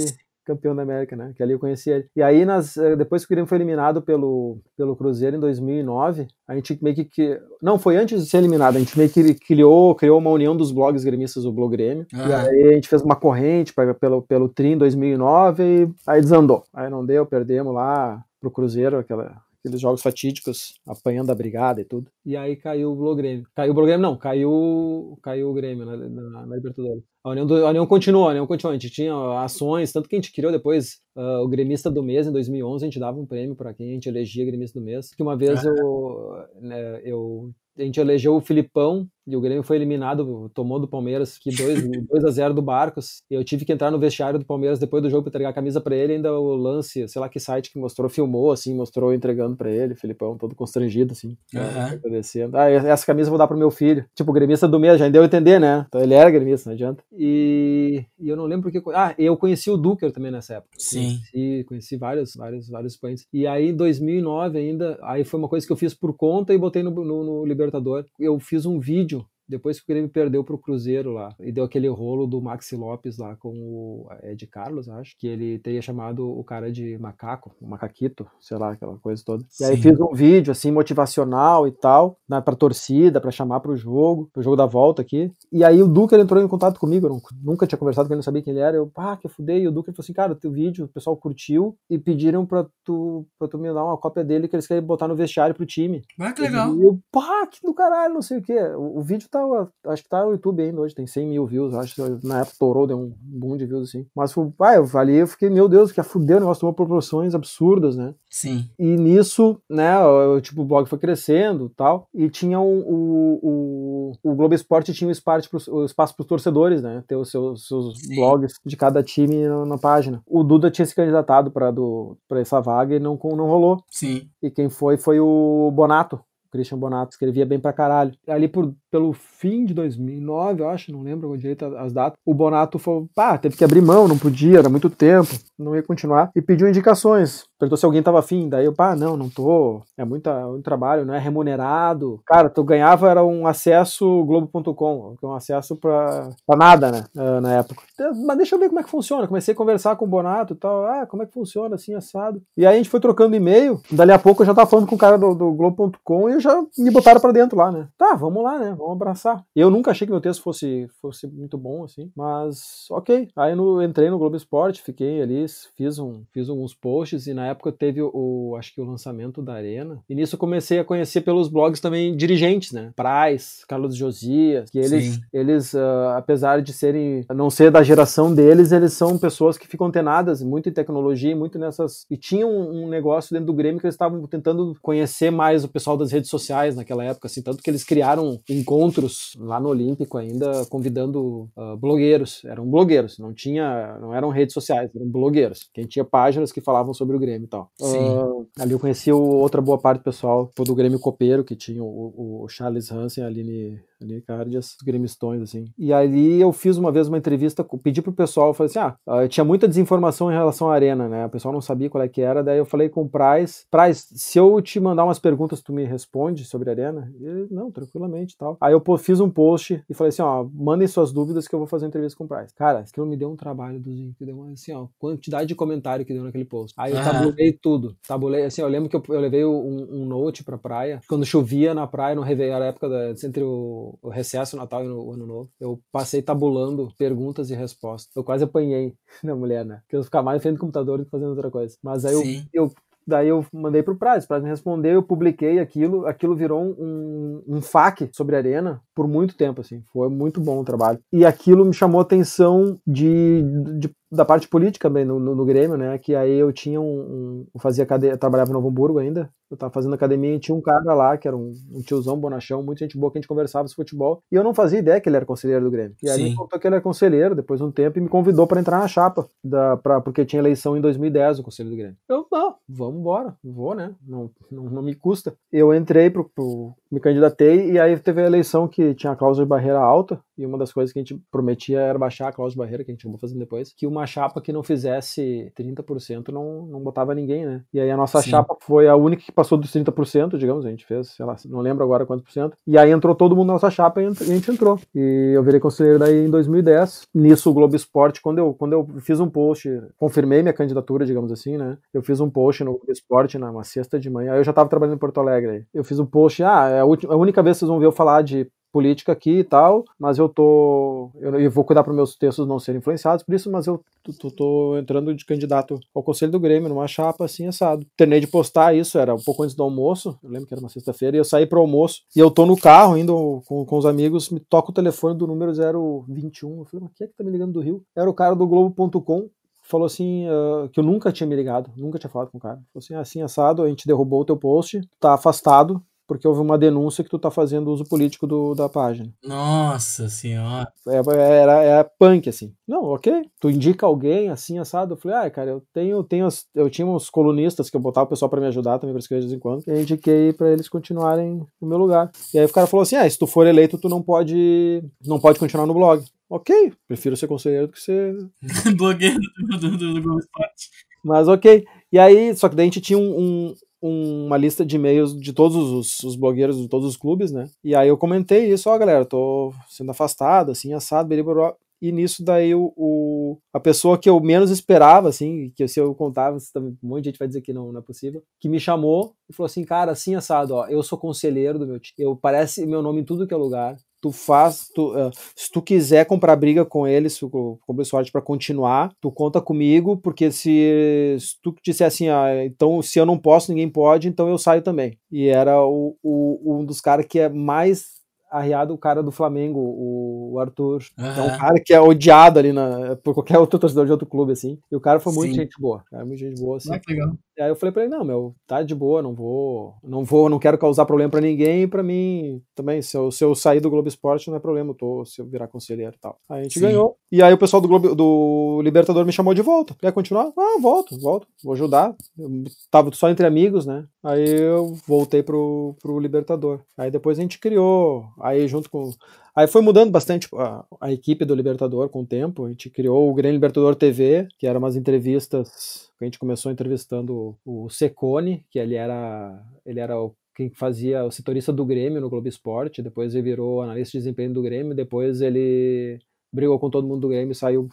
campeão da América, né? Que ali eu conheci ele. E aí, nas, eh, depois que o Grêmio foi eliminado pelo, pelo Cruzeiro em 2009, a gente meio que. Não, foi antes de ser eliminado, a gente meio que criou, criou uma união dos blogs gremistas, o Blog Grêmio. Uhum. E aí a gente fez uma corrente pra, pelo, pelo TRI em 2009 e aí desandou. Aí não deu, perdemos lá pro Cruzeiro, aquela, aqueles jogos fatídicos, apanhando a brigada e tudo. E aí caiu o Grêmio. Caiu o Grêmio, não, caiu, caiu o Grêmio na, na, na Libertadores. A União, do, a União continuou, a União continuou. A gente tinha ações, tanto que a gente criou depois uh, o gremista do mês em 2011, a gente dava um prêmio para quem a gente elegia gremista do mês. Que uma vez eu, né, eu a gente elegeu o Filipão e o Grêmio foi eliminado, tomou do Palmeiras que 2 a 0 do Barcos. E eu tive que entrar no vestiário do Palmeiras depois do jogo para entregar a camisa para ele, ainda o lance, sei lá que site que mostrou, filmou assim, mostrou entregando para ele, Filipão todo constrangido assim, uhum. agradecendo. Ah, essa camisa eu vou dar pro meu filho. Tipo, o gremista do mês, já deu a entender, né? Então ele era gremista, não adianta. E, e eu não lembro porque Ah, eu conheci o Duker também nessa época. Sim. Conheci, conheci vários vários vários expoentes. E aí em 2009 ainda, aí foi uma coisa que eu fiz por conta e botei no, no, no Libertador. Eu fiz um vídeo depois que o Grêmio perdeu para o Cruzeiro lá e deu aquele rolo do Maxi Lopes lá com o Ed Carlos, acho, que ele teria chamado o cara de macaco, o macaquito, sei lá, aquela coisa toda. Sim. E aí fiz um vídeo assim motivacional e tal, né, para torcida, para chamar para o jogo, pro jogo da volta aqui. E aí o Duque entrou em contato comigo, eu nunca tinha conversado com ele, não sabia quem ele era. Eu, pá, que fudei. E o Duque falou assim: "Cara, o teu vídeo, o pessoal curtiu e pediram para tu tu me dar uma cópia dele que eles querem botar no vestiário pro time". Ah, que legal. E eu, pá, que do caralho, não sei o quê. O, o vídeo tá acho que tá no YouTube ainda hoje, tem 100 mil views, acho que na época torou, deu um boom de views assim. Mas, pai, eu ali eu fiquei, meu Deus, que a fuder, o negócio tomou proporções absurdas, né? Sim. E nisso, né, o, tipo, o blog foi crescendo tal, e tinha um, o, o, o Globo Esporte tinha um espaço para o espaço pros torcedores, né? Ter os seus, seus blogs de cada time na, na, página. O Duda tinha se candidatado para essa vaga e não, não rolou. Sim. E quem foi foi o Bonato, Christian Bonato escrevia bem pra caralho. Ali por, pelo fim de 2009, eu acho, não lembro direito as datas, o Bonato falou, pá, teve que abrir mão, não podia, era muito tempo, não ia continuar, e pediu indicações. Perguntou se alguém tava afim, daí eu, pá, não, não tô, é muito, é muito trabalho, não é remunerado. Cara, tu ganhava era um acesso globo.com, é um acesso pra, pra nada, né, na época. Mas deixa eu ver como é que funciona. Comecei a conversar com o Bonato e tal, ah, como é que funciona, assim, assado. E aí a gente foi trocando e-mail, dali a pouco eu já tava falando com o cara do, do globo.com e já me botaram para dentro lá, né? Tá, vamos lá, né? Vamos abraçar. Eu nunca achei que meu texto fosse, fosse muito bom, assim, mas ok. Aí no, entrei no Globo Esporte, fiquei ali, fiz, um, fiz alguns posts e na época teve o, acho que o lançamento da Arena. E nisso eu comecei a conhecer pelos blogs também dirigentes, né? Praz, Carlos Josias, que eles, eles uh, apesar de serem, não ser da geração deles, eles são pessoas que ficam antenadas muito em tecnologia, muito nessas. E tinham um, um negócio dentro do Grêmio que eles estavam tentando conhecer mais o pessoal das redes sociais naquela época, assim, tanto que eles criaram encontros lá no Olímpico ainda, convidando uh, blogueiros, eram blogueiros, não tinha, não eram redes sociais, eram blogueiros, quem tinha páginas que falavam sobre o Grêmio e tal. Uh, ali eu conheci o, outra boa parte do pessoal, do Grêmio Copeiro, que tinha o, o Charles Hansen, a Aline ali, Cardias, gremistões, assim. E ali eu fiz uma vez uma entrevista, pedi pro pessoal, falei assim, ah, ah, tinha muita desinformação em relação à arena, né? O pessoal não sabia qual é que era, daí eu falei com o Praz, Praz, se eu te mandar umas perguntas, tu me responde sobre a arena? E ele, não, tranquilamente tal. Aí eu fiz um post e falei assim, ó, mandem suas dúvidas que eu vou fazer uma entrevista com o Praz. Cara, aquilo me deu um trabalho do que deu uma, assim, ó, quantidade de comentário que deu naquele post. Aí eu tabulei tudo, tabulei, assim, eu lembro que eu, eu levei um, um note pra praia, quando chovia na praia, no Réveillon, era a época da, entre o o, recesso, o Natal e o Ano Novo, eu passei tabulando perguntas e respostas. Eu quase apanhei da mulher, né? Porque eu ficava mais frente do computador do que fazendo outra coisa. Mas aí eu, eu Daí eu mandei pro Praz, o Praz me respondeu, eu publiquei aquilo, aquilo virou um, um FAQ sobre a Arena por muito tempo, assim, foi muito bom o trabalho. E aquilo me chamou a atenção de, de da parte política também no, no, no, Grêmio, né? Que aí eu tinha um. um eu fazia academia, eu trabalhava em Novo Hamburgo ainda. Eu tava fazendo academia e tinha um cara lá, que era um, um, tiozão bonachão, muita gente boa que a gente conversava sobre futebol. E eu não fazia ideia que ele era conselheiro do Grêmio. E aí Sim. ele contou que ele era conselheiro depois de um tempo e me convidou para entrar na chapa, da, pra, porque tinha eleição em 2010 o conselho do Grêmio. Eu, não, vamos embora, vou, né? Não, não, não me custa. Eu entrei pro, pro me candidatei e aí teve a eleição que tinha a cláusula de barreira alta e uma das coisas que a gente prometia era baixar a cláusula de barreira, que a gente acabou fazendo depois, que uma chapa que não fizesse 30% não, não botava ninguém, né? E aí a nossa Sim. chapa foi a única que passou dos 30%, digamos, a gente fez, sei lá, não lembro agora quantos por cento, e aí entrou todo mundo na nossa chapa e a gente entrou. E eu virei conselheiro daí em 2010. Nisso o Globo Esporte, quando eu, quando eu fiz um post, confirmei minha candidatura, digamos assim, né? Eu fiz um post no Globo Esporte na sexta de manhã, eu já tava trabalhando em Porto Alegre aí. Eu fiz um post, ah, é a, última, a única vez que vocês vão ver eu falar de política aqui e tal, mas eu tô. Eu, eu vou cuidar para meus textos não serem influenciados por isso, mas eu tô, tô, entrando de candidato ao Conselho do Grêmio, numa chapa assim assado. Terminei de postar isso, era um pouco antes do almoço, eu lembro que era uma sexta-feira, e eu saí pro almoço, e eu tô no carro indo com, com os amigos, me toca o telefone do número 021. Eu falei, mas quem é que tá me ligando do Rio? Era o cara do Globo.com, falou assim uh, que eu nunca tinha me ligado, nunca tinha falado com o cara. Falou assim, assim assado, a gente derrubou o teu post, tá afastado, porque houve uma denúncia que tu tá fazendo uso político do, da página. Nossa senhora. É, era, é punk, assim. Não, ok. Tu indica alguém assim, assado. Eu falei, ah, cara, eu tenho, tenho eu tinha uns colunistas que eu botava o pessoal para me ajudar também para escrever de vez em quando. E eu indiquei para eles continuarem no meu lugar. E aí o cara falou assim: ah, se tu for eleito, tu não pode. não pode continuar no blog. Ok, prefiro ser conselheiro do que ser. Blogueiro do, do, do, do Globo Esporte. Mas ok. E aí, só que daí a gente tinha um, uma lista de e-mails de todos os, os, blogueiros de todos os clubes, né? E aí eu comentei isso, ó, galera, tô sendo afastado, assim, assado, beriboró. E nisso daí o, o, a pessoa que eu menos esperava, assim, que se eu contava, um monte de gente vai dizer que não, não é possível, que me chamou e falou assim, cara, assim, assado, ó, eu sou conselheiro do meu time, eu parece meu nome em tudo que é lugar, tu faz, tu, uh, se tu quiser comprar briga com eles, com o sorte para continuar, tu conta comigo, porque se, se, tu disser assim, ah, então se eu não posso, ninguém pode, então eu saio também. E era o, o um dos caras que é mais arriado o cara do Flamengo, o Arthur. Uhum. É um cara que é odiado ali na, por qualquer outro torcedor de outro clube, assim. E o cara foi muito Sim. gente boa. Cara, muito gente boa, assim. Ah, que legal. Aí eu falei pra ele, não, meu, tá de boa, não vou, não vou, não quero causar problema pra ninguém, e pra mim também, se eu, se eu sair do Globo Esporte não é problema, eu tô, se eu virar conselheiro e tal. Aí a gente Sim. ganhou. E aí o pessoal do Globo, do Libertador me chamou de volta. Quer continuar? Ah, volto, volto, vou ajudar. Eu tava só entre amigos, né? Aí eu voltei pro, pro Libertador. Aí depois a gente criou, aí junto com Aí foi mudando bastante a, a, equipe do Libertador com o tempo. A gente criou o Grêmio Libertador TV, que eram umas entrevistas a gente começou entrevistando o Secone, que ele era, ele era o quem fazia o setorista do Grêmio no Globo Esporte, depois ele virou analista de desempenho do Grêmio, depois ele brigou com todo mundo do Grêmio e saiu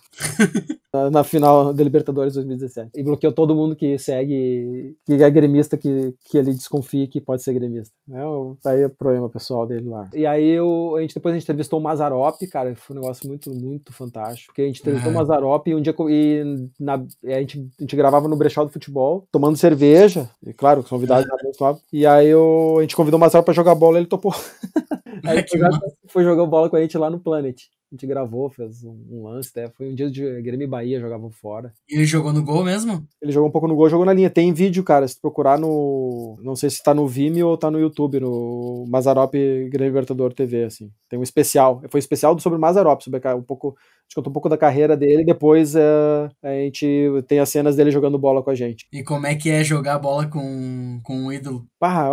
na, final da Libertadores 2017. E bloqueou todo mundo que segue, que é gremista, que, que ele desconfie que pode ser gremista. É, aí é o problema pessoal dele lá. E aí eu, a gente, depois a gente entrevistou o Mazarop, cara, foi um negócio muito, muito fantástico. Porque a gente entrevistou o Mazarop e um dia e na, a, gente, a gente gravava no Brechó do Futebol, tomando cerveja, e claro, convidados da E aí eu, a gente convidou o Mazarop pra jogar bola e ele topou. aí foi jogar, foi jogar bola com a gente lá no Planet a gente gravou, fez um, lance, até. Foi um dia de Grêmio e Bahia, jogavam fora. E ele jogou no gol mesmo? Ele jogou um pouco no gol, jogou na linha. Tem vídeo, cara, se tu procurar no. Não sei se tá no Vimeo ou tá no YouTube, no Mazarop Grêmio Libertador TV, assim. Tem um especial. Foi um especial sobre o Mazarop, sobre um pouco. A gente contou um pouco da carreira dele e depois é, a gente tem as cenas dele jogando bola com a gente. E como é que é jogar bola com, com um ídolo? Pá,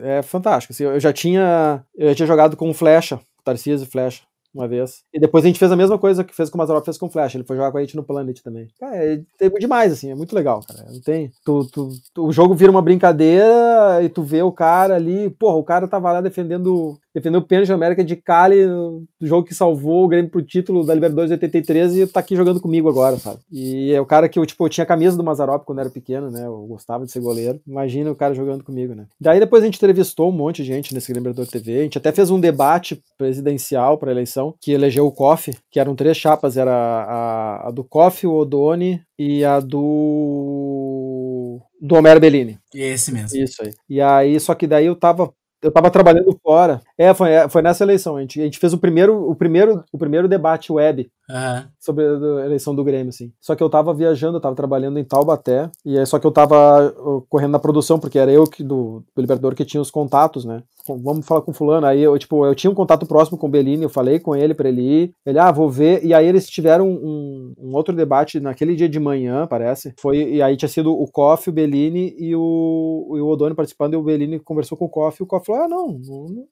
é fantástico. Assim, eu já tinha. Eu já tinha jogado com Flecha, Tarcísio e Flecha uma vez. E depois a gente fez a mesma coisa que fez com o Mazarop, fez com o Flash. Ele foi jogar com a gente no Planet também. Cara, é, é demais, assim, é muito legal, cara. Não tem. Tu, tu, tu, o jogo vira uma brincadeira e tu vê o cara ali. Porra, o cara tava lá defendendo defendeu o pênalti da América de Cali, do jogo que salvou o Grêmio pro título da Libertadores 83 e tá aqui jogando comigo agora, sabe? E é o cara que eu, tipo, eu tinha a camisa do Mazarop quando era pequeno, né? Eu gostava de ser goleiro. Imagina o cara jogando comigo, né? Daí depois a gente entrevistou um monte de gente nesse Grêmio Libertadores TV. A gente até fez um debate presidencial para eleição que elegeu o COF, que eram três chapas, era a, a do COF, o Odoni e a do do Homero Bellini. Esse mesmo. Isso aí. E aí, só que daí eu tava eu tava trabalhando fora. É, foi, é, foi nessa eleição. A gente, a gente fez o primeiro, o primeiro, o primeiro debate web Aham. sobre a eleição do Grêmio, assim. Só que eu tava viajando, eu tava trabalhando em Taubaté, e é só que eu tava uh, correndo na produção, porque era eu que, do, do Libertador que tinha os contatos, né? Vamos falar com fulano. Aí eu, tipo, eu tinha um contato próximo com o Bellini, eu falei com ele pra ele ir. Ele, ah, vou ver. E aí eles tiveram um, um outro debate naquele dia de manhã, parece. Foi, e aí tinha sido o Koff, o Bellini e o, e o Odoni participando, e o Bellini conversou com o Koff, e o Koff falou, ah, não,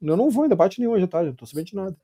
eu não vou em debate nenhum hoje à tarde, não tô sabendo de nada.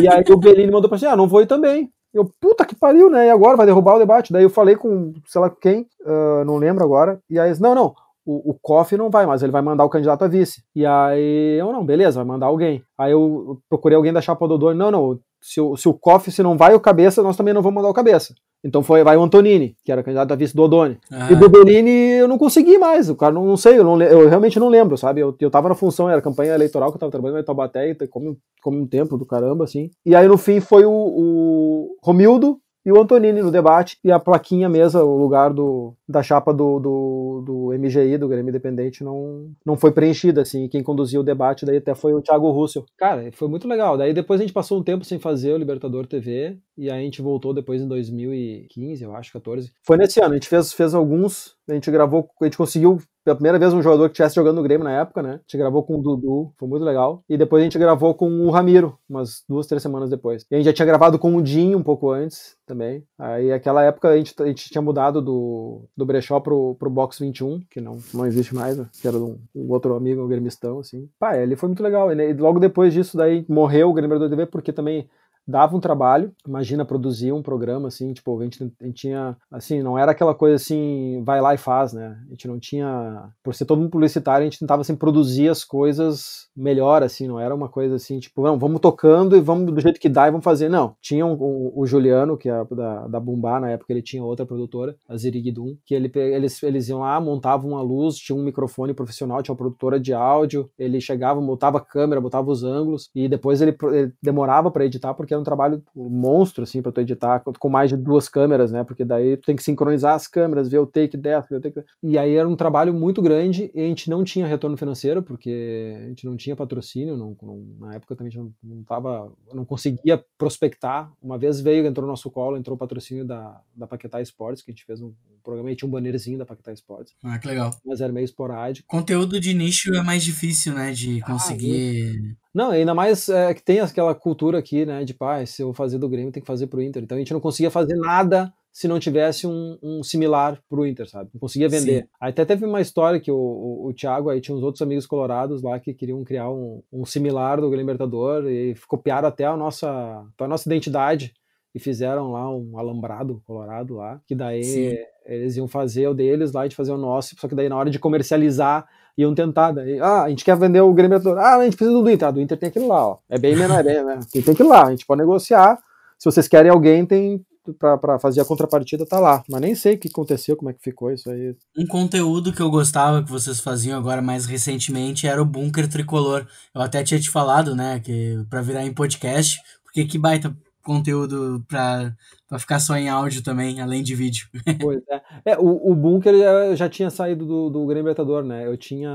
e aí o Bellini mandou pra assim, ah, não vou ir também. Eu, puta que pariu, né? E agora vai derrubar o debate. Daí eu falei com, sei lá quem, ah, não lembro agora. E aí, não, não, o, o Koff não vai, mas ele vai mandar o candidato a vice. E aí, eu não, beleza, vai mandar alguém. Aí eu procurei alguém da chapa do Odoni, não, não, se o, se o Koff, se não vai o cabeça, nós também não vamos mandar o cabeça. Então foi, vai o Antonini, que era candidato a vice do Odoni. E Aham. do Bellini eu não consegui mais, o cara não, não sei, eu, não, eu realmente não lembro, sabe? Eu, eu tava na função, era campanha eleitoral que eu tava trabalhando em Taubaté, e come, come um tempo do caramba, assim. E aí no fim foi o, o Romildo e o Antonini no debate, e a plaquinha mesa, o lugar do, da chapa do, do, do MGI, do Grêmio Independente, não, não foi preenchida, assim, quem conduziu o debate daí até foi o Thiago Russell. Cara, foi muito legal. Daí depois a gente passou um tempo sem fazer o Libertador TV, e aí a gente voltou depois em 2015, eu acho, 14. Foi nesse ano, a gente fez, fez alguns, a gente gravou, a gente conseguiu pela primeira vez um jogador que estivesse jogando no Grêmio na época, né? A gente gravou com o Dudu, foi muito legal. E depois a gente gravou com o Ramiro, umas duas, três semanas depois. E a gente já tinha gravado com o Dinho um pouco antes também. Aí naquela época a gente, a gente tinha mudado do, do Brechó pro, pro Box 21, que não, não existe mais, né? Que era um, um outro amigo, um gremistão, assim. Pá, ele foi muito legal. E né, logo depois disso, daí morreu o Grêmio do TV, porque também dava um trabalho, imagina produzir um programa assim, tipo, a gente, a gente tinha, assim, não era aquela coisa assim, vai lá e faz, né? A gente não tinha, por ser todo mundo publicitário, a gente tentava assim produzir as coisas melhor, assim, não era uma coisa assim, tipo, não, vamos tocando e vamos do jeito que dá e vamos fazer, não. Tinha um, o, Juliano, que é da, da Bumbá, na época ele tinha outra produtora, a Ziriguidum, que ele, eles, eles iam lá, montavam uma luz, tinha um microfone profissional, tinha uma produtora de áudio, ele chegava, botava a câmera, botava os ângulos, e depois ele, ele demorava pra editar, porque um trabalho monstro, assim, pra tu editar, com- mais de duas câmeras, né, porque daí tu tem que sincronizar as câmeras, ver o take dessa, ver o take... E aí era um trabalho muito grande, e a gente não tinha retorno financeiro, porque a gente não tinha patrocínio, não, não- na época também a gente não, não tava, não conseguia prospectar, uma vez veio, entrou no nosso colo, entrou o patrocínio da, da Paquetá Esportes, que a gente fez um programa, e tinha um bannerzinho da Paquetá Esportes, Ah, que legal. mas era meio esporádico, Conteúdo de nicho é mais difícil, né? De conseguir. Não, ainda mais é, que tem aquela cultura aqui, né, de pá, se eu fazer do Grêmio, tem que fazer pro Inter. Então a gente não conseguia fazer nada se não tivesse um, um similar pro Inter, sabe? Não conseguia vender. Sim. Aí até teve uma história que o, o, o Thiago aí tinha uns outros amigos colorados lá que queriam criar um, um similar do Grêmio Libertador e copiaram até a nossa, a nossa identidade e fizeram lá um alambrado colorado lá, que daí Sim. eles iam fazer o deles lá e de fazer o nosso, só que daí na hora de comercializar iam tentar. Daí, ah, a gente quer vender o Grêmio. Ah, a gente precisa do Inter. Ah, do Inter tem aquilo lá, ó. É bem menor, é bem, né? Tem, tem aquilo lá. A gente pode negociar. Se vocês querem alguém, tem pra, pra fazer a contrapartida, tá lá. Mas nem sei o que aconteceu, como é que ficou isso aí. Um conteúdo que eu gostava que vocês faziam agora mais recentemente era o Bunker Tricolor. Eu até tinha te falado, né, que para virar em podcast, porque que baita conteúdo pra ficar só em áudio também, além de vídeo. Pois é. É, o, o Bunker já, já tinha saído do, do Grêmio Libertador, né? Eu tinha.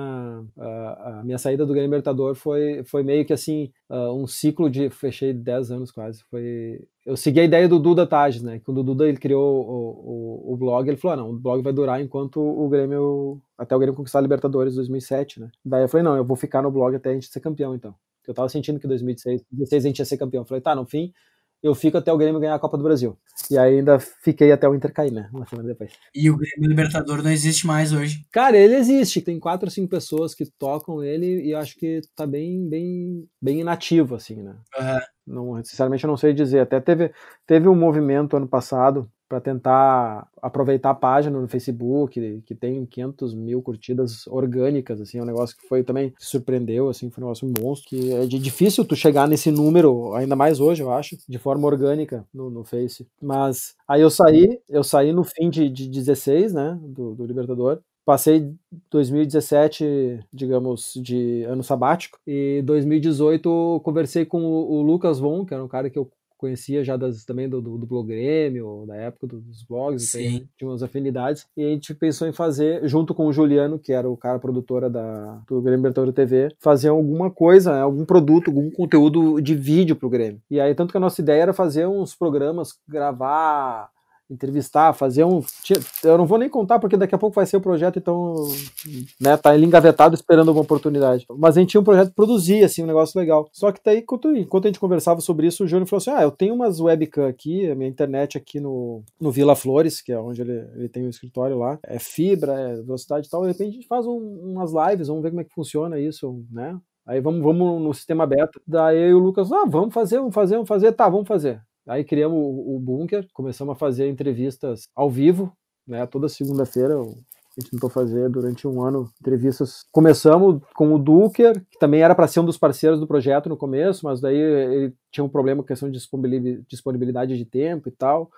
A, a minha saída do Grêmio Libertador foi, foi meio que assim, uh, um ciclo de. Fechei 10 anos quase. Foi. Eu segui a ideia do Duda Tages, né? Quando o Duda ele criou o, o, o blog, ele falou: ah, não, o blog vai durar enquanto o Grêmio. Até o Grêmio conquistar a Libertadores 2007, né? Daí eu falei: não, eu vou ficar no blog até a gente ser campeão, então. Eu tava sentindo que em 2016 2016 a gente ia ser campeão. Eu falei: tá, no fim, eu fico até o Grêmio ganhar a Copa do Brasil. E aí ainda fiquei até o Inter cair, né? Uma semana depois. E o Grêmio Libertador não existe mais hoje. Cara, ele existe. Tem quatro ou cinco pessoas que tocam ele e eu acho que tá bem, bem, bem inativo, assim, né? Uhum. Não, sinceramente, eu não sei dizer. Até teve, teve um movimento ano passado para tentar aproveitar a página no Facebook, que tem 500 mil curtidas orgânicas, assim, é um negócio que foi também que surpreendeu, assim, foi um negócio monstro, que é difícil tu chegar nesse número, ainda mais hoje, eu acho, de forma orgânica no, no Face. Mas aí eu saí, eu saí no fim de, de 16, né, do, do Libertador, passei 2017, digamos, de ano sabático, e 2018 conversei com o Lucas Von, que era um cara que eu conhecia já das, também do, do, do Blog Grêmio, da época dos blogs, Sim. tinha umas afinidades, e a gente pensou em fazer, junto com o Juliano, que era o cara produtora da, do Grêmio Bertoldo TV, fazer alguma coisa, né, algum produto, algum conteúdo de vídeo pro Grêmio. E aí, tanto que a nossa ideia era fazer uns programas, gravar entrevistar, fazer um. Eu não vou nem contar porque daqui a pouco vai ser o projeto, então né, tá ele engavetado esperando uma oportunidade. Mas a gente tinha um projeto de produzir, assim, um negócio legal. Só que daí, enquanto, enquanto a gente conversava sobre isso, o Júnior falou assim: Ah, eu tenho umas webcam aqui, a minha internet aqui no, no Vila Flores, que é onde ele, ele tem o escritório lá, é fibra, é velocidade e tal. De repente a gente faz um, umas lives, vamos ver como é que funciona isso, né? Aí vamos, vamos no sistema beta. Daí o Lucas, ah, vamos fazer, vamos fazer, vamos fazer. Tá, vamos fazer. Aí criamos o, Bunker, começamos a fazer entrevistas ao vivo, né? Toda segunda-feira a gente tentou fazer durante um ano entrevistas. Começamos com o Duker, que também era para ser um dos parceiros do projeto no começo, mas daí ele tinha um problema com questão de disponibilidade de tempo e tal.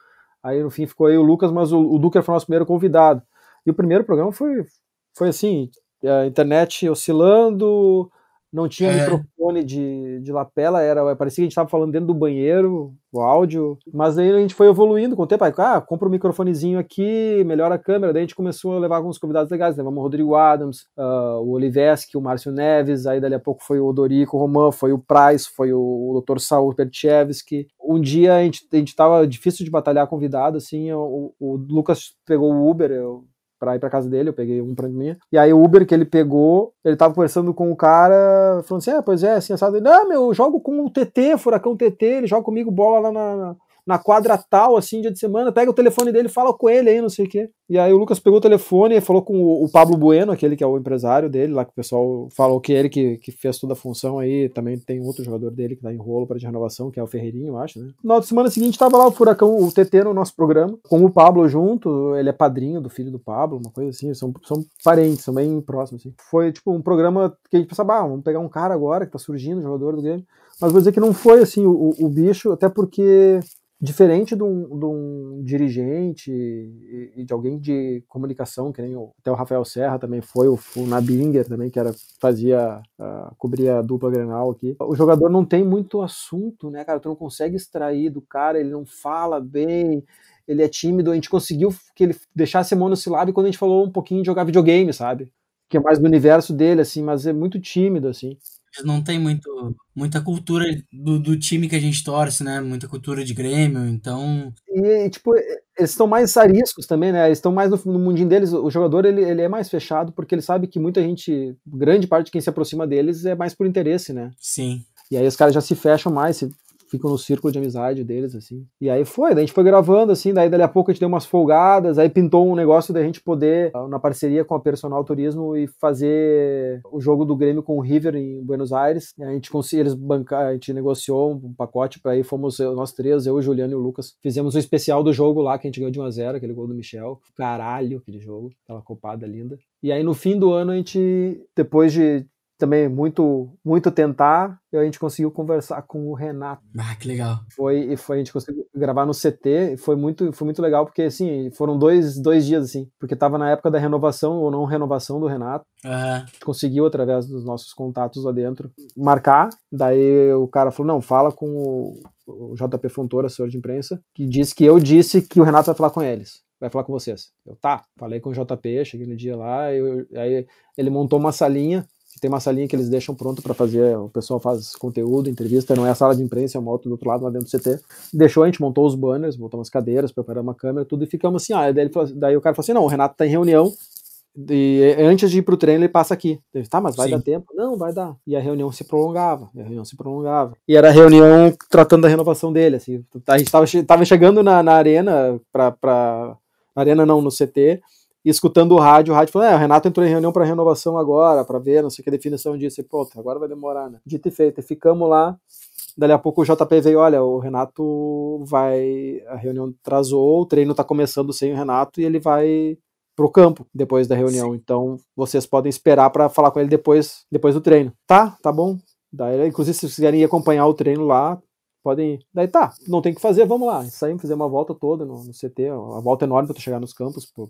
Aí no fim ficou aí o Lucas, mas o, o Duker foi o nosso primeiro convidado. E o primeiro programa foi, foi assim: a internet oscilando, não tinha é. microfone de, de lapela, era, parecia que a gente estava falando dentro do banheiro, o áudio, mas aí a gente foi evoluindo com o tempo, aí, ah, compra um microfonezinho aqui, melhora a câmera, daí a gente começou a levar alguns convidados legais, levamos o Rodrigo Adams, uh, o Oliveski, o Márcio Neves, aí dali a pouco foi o Odorico Roman, foi o Price, foi o, Dr. Saul Perchevski. Um dia a gente, a gente tava difícil de batalhar convidado, assim, o, o Lucas pegou o Uber, eu pra ir pra casa dele, eu peguei um pra mim. E aí o Uber que ele pegou, ele tava conversando com o cara, falando assim, é, pois é, assim, assado. Ele, ah, meu, eu jogo com o TT, Furacão TT, ele joga comigo bola lá na, na quadra tal, assim, dia de semana, pega o telefone dele, fala com ele aí, não sei o quê. E aí o Lucas pegou o telefone e falou com o, Pablo Bueno, aquele que é o empresário dele, lá que o pessoal falou que ele que, que fez toda a função aí, também tem outro jogador dele que tá em rolo para de renovação, que é o Ferreirinho, eu acho, né? Na semana seguinte tava lá o Furacão, o TT no nosso programa, com o Pablo junto, ele é padrinho do filho do Pablo, uma coisa assim, são, são parentes, são bem próximos, assim. Foi, tipo, um programa que a gente pensava, ah, vamos pegar um cara agora que tá surgindo, jogador do Grêmio, mas vou dizer que não foi, assim, o, o bicho, até porque diferente de um, de um dirigente e, de alguém de comunicação, que nem o, até o Rafael Serra também foi, o, o Nabinger também, que era, fazia, uh, cobria a dupla Grenal aqui. O jogador não tem muito assunto, né, cara? Tu não consegue extrair do cara, ele não fala bem, ele é tímido. A gente conseguiu que ele deixasse monossilábico quando a gente falou um pouquinho de jogar videogame, sabe? Que é mais do universo dele, assim, mas é muito tímido, assim não tem muito, muita cultura do, do, time que a gente torce, né? Muita cultura de Grêmio, então. E, tipo, eles estão mais ariscos também, né? Eles estão mais no, no, mundinho deles. O jogador, ele, ele é mais fechado porque ele sabe que muita gente, grande parte de quem se aproxima deles é mais por interesse, né? Sim. E aí os caras já se fecham mais, se ficam no círculo de amizade deles, assim. E aí foi, daí a gente foi gravando, assim, daí dali a pouco a gente deu umas folgadas, aí pintou um negócio da gente poder, ah, na parceria com a Personal Turismo, e fazer o jogo do Grêmio com o River em Buenos Aires. E a gente conseguiu, eles bancar, a gente negociou um pacote para aí, fomos nós três, eu, o Juliano e o Lucas, fizemos um especial do jogo lá, que a gente ganhou de 1x0, aquele gol do Michel. Caralho, aquele jogo, aquela copada linda. E aí no fim do ano a gente, depois de também muito muito tentar, a gente conseguiu conversar com o Renato. Ah, que legal. Foi e foi a gente conseguiu gravar no CT, foi muito foi muito legal porque assim, foram dois, dois dias assim, porque tava na época da renovação ou não renovação do Renato. Uhum. A gente conseguiu através dos nossos contatos lá dentro marcar, daí o cara falou: "Não, fala com o, o JP Fontoura, assessor de imprensa, que disse que eu disse que o Renato vai falar com eles vai falar com vocês. Eu, tá, falei com o JP, cheguei no dia lá, eu, aí ele montou uma salinha tem uma salinha que eles deixam pronto para fazer, o pessoal faz conteúdo, entrevista, não é a sala de imprensa, é uma outra do outro lado, lá dentro do CT. Deixou, a gente montou os banners, botou umas cadeiras, preparamos uma câmera, tudo, e ficamos assim, ah, daí, falou, daí o cara falou assim, não, o Renato tá em reunião, e antes de ir pro treino ele passa aqui. Ele, tá, mas vai Sim. dar tempo? Não, vai dar. E a reunião se prolongava, a reunião se prolongava. E era a reunião tratando da renovação dele, assim. A gente tava, tava chegando na, na arena, pra, pra, na arena não, no CT, e escutando o rádio, o rádio falou: é, o Renato entrou em reunião para renovação agora, para ver, não sei o que definição disso. E pronto, agora vai demorar, né? Dito e feito. E ficamos lá. Dali a pouco o JP veio: olha, o Renato vai. A reunião atrasou, o treino tá começando sem o Renato e ele vai pro campo depois da reunião. Sim. Então vocês podem esperar para falar com ele depois, depois do treino. Tá, tá bom. Daí, inclusive, se vocês quiserem ir acompanhar o treino lá, podem ir. Daí tá, não tem o que fazer, vamos lá. Saímos, fizemos uma volta toda no, no CT, uma volta enorme para chegar nos campos, por